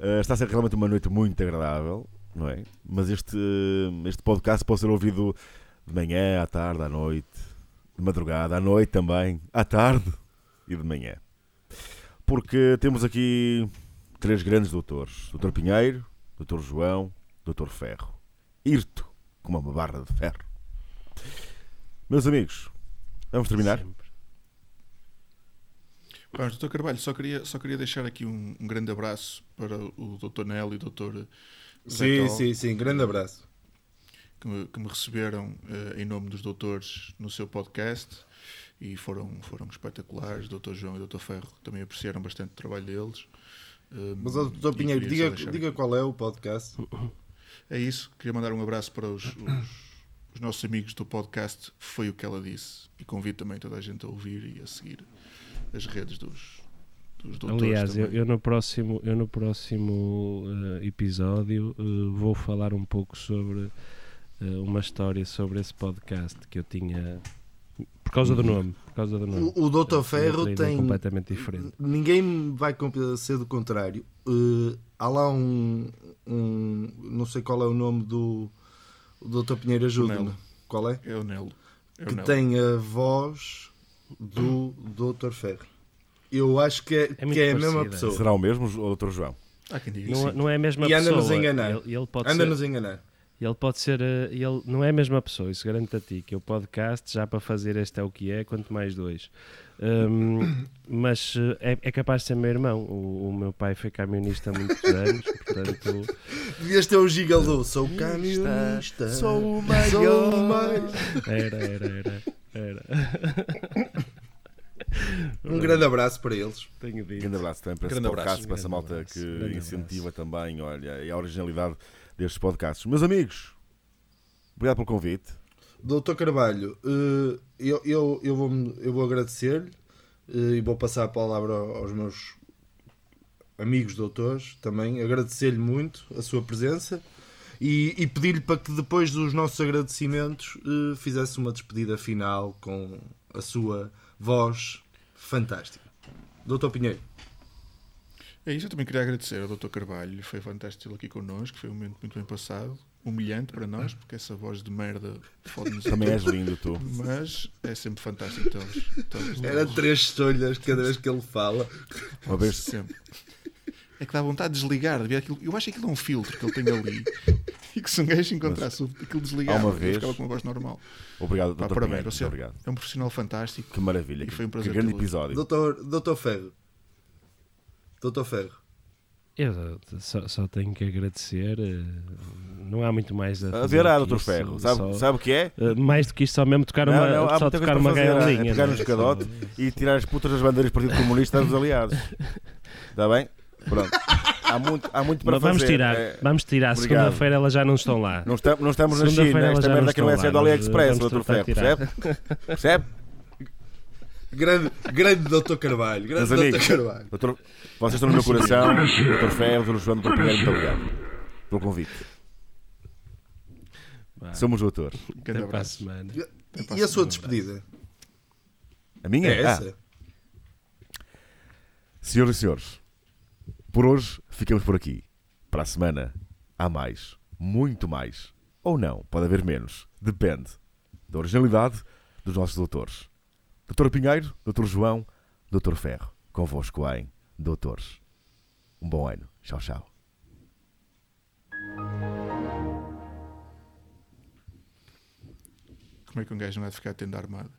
Eh, está a ser realmente uma noite muito agradável, não é? Mas este, este podcast pode ser ouvido de manhã, à tarde, à noite, de madrugada, à noite também, à tarde e de manhã. Porque temos aqui três grandes doutores: Doutor Pinheiro, Doutor João, Doutor Ferro. Irto, como uma barra de ferro. Meus amigos, vamos terminar? Sempre. Bom, Dr. Carvalho, só queria, só queria deixar aqui um, um grande abraço para o Dr. Nel e o Dr. Zé Sim, sim, sim. Grande abraço. que me, que me receberam eh, em nome dos doutores no seu podcast e foram, foram espetaculares. O Dr. João e o Dr. Ferro também apreciaram bastante o trabalho deles. Eh, Mas, Dr. e Pinheiro, diga, diga qual é o podcast. É isso, queria mandar um abraço para os, os, os nossos amigos do podcast Foi o que ela disse e convido também toda a gente a ouvir e a seguir as redes dos. Aliás, eu, eu no próximo, eu no próximo eh, episódio eh, vou falar um pouco sobre eh, uma história sobre esse podcast que eu tinha por causa do nome. Por causa do nome. O, o. Eu tinha Ferro ideia tem. completamente diferente. Ninguém vai ser do contrário. Uh, há lá um, um- Não sei qual é o nome do. O Dr. Pinheiro ajuda-me. Qual é? É o Nelo. É o Que Nelo. tem a voz do Dr. Ferro. Eu acho que é, É que é a mesma pessoa. Será o mesmo, doutor João? Há quem diga Não, é- não é a mesma E pessoa. anda-nos a enganar. Ele, ele pode ser, Anda-nos a enganar. Ele pode ser. eh, Ele não é a mesma pessoa, isso garanto a ti. Que o podcast, já para fazer este é o que é, quanto mais dois. Hum, mas eh, é, é capaz de ser meu irmão. O, o meu pai foi camionista há muitos anos, portanto. Devias ter o gigolo. Sou camionista. Sou o Sou o maior. Era, era, era. era. Um grande abraço para eles. Tenho dito. Grande abraço também para esse Grande podcast, abraço, para essa malta abraço, que grande incentiva também olha, e a originalidade destes podcasts. Meus amigos, obrigado pelo convite. Doutor Carvalho, eh, eu, eu, eu vou, eu vou agradecer-lhe eh, e vou passar a palavra aos meus amigos doutores também. Agradecer-lhe muito a sua presença e, e pedir-lhe para que depois dos nossos agradecimentos eh, fizesse uma despedida final com a sua voz fantástica. Doutor Pinheiro. É isso, eu também queria agradecer ao Dr. Carvalho, foi fantástico ele aqui connosco, foi um momento muito bem passado. humilhante para nós, porque essa voz de merda fode-nos Também és lindo, tu. Mas é sempre fantástico tê-los. Era três solhas cada vez que ele fala. Uma vez Sempre. É que dá vontade de desligar. de ver aquilo. Eu acho que aquilo é um filtro que ele tem ali. E que se um gajo encontrasse aquilo desligado, uma ele vez- ficava com uma voz normal. Obrigado, Pá, Dr. parabéns, Pinheiro. você Muito obrigado. é um profissional fantástico. Que maravilha. E foi um que prazer grande tê-lo. episódio. Doutor, doutor Ferro. Doutor Ferro. Eu só, só tenho que agradecer. eh, Não há muito mais a A fazer ver, ah, do que Dr. isso, Ferro. só- Sabe, sabe o que é? eh, Mais do que isto, só mesmo tocar Não, uma, não, só tocar uma fazer. É gaiolinha. pegar não no é? escadote e tirar as putas das bandeiras do Partido Comunista dos aliados. Está bem? Pronto. Há muito, há muito para Mas vamos fazer. tirar, É, vamos tirar. Segunda-feira elas já não estão lá. Não, está- não estamos na China. Esta merda não aqui não é do AliExpress, Dr. tentar Ferro. Percebe? Percebe? Grande, grande doutor Carvalho. Grande Meus doutor amigos, Carvalho. doutor, vocês estão no meu coração. Dr. Ferro, Dr. João, Dr. Pinheiro, muito obrigado pelo convite. Vá, Somos doutor. Grande Até para a semana. E, e a sua despedida? A minha? É Ah, essa? Senhoras e senhores, por hoje ficamos por aqui. Para a semana há mais, muito mais. Ou não, pode haver menos. Depende da originalidade dos nossos doutores. Doutor Pinheiro, Doutor João, Doutor Ferro. Convosco em Doutores. Um bom ano. Tchau, tchau. Como é que um gajo não vai ficar tendo armado?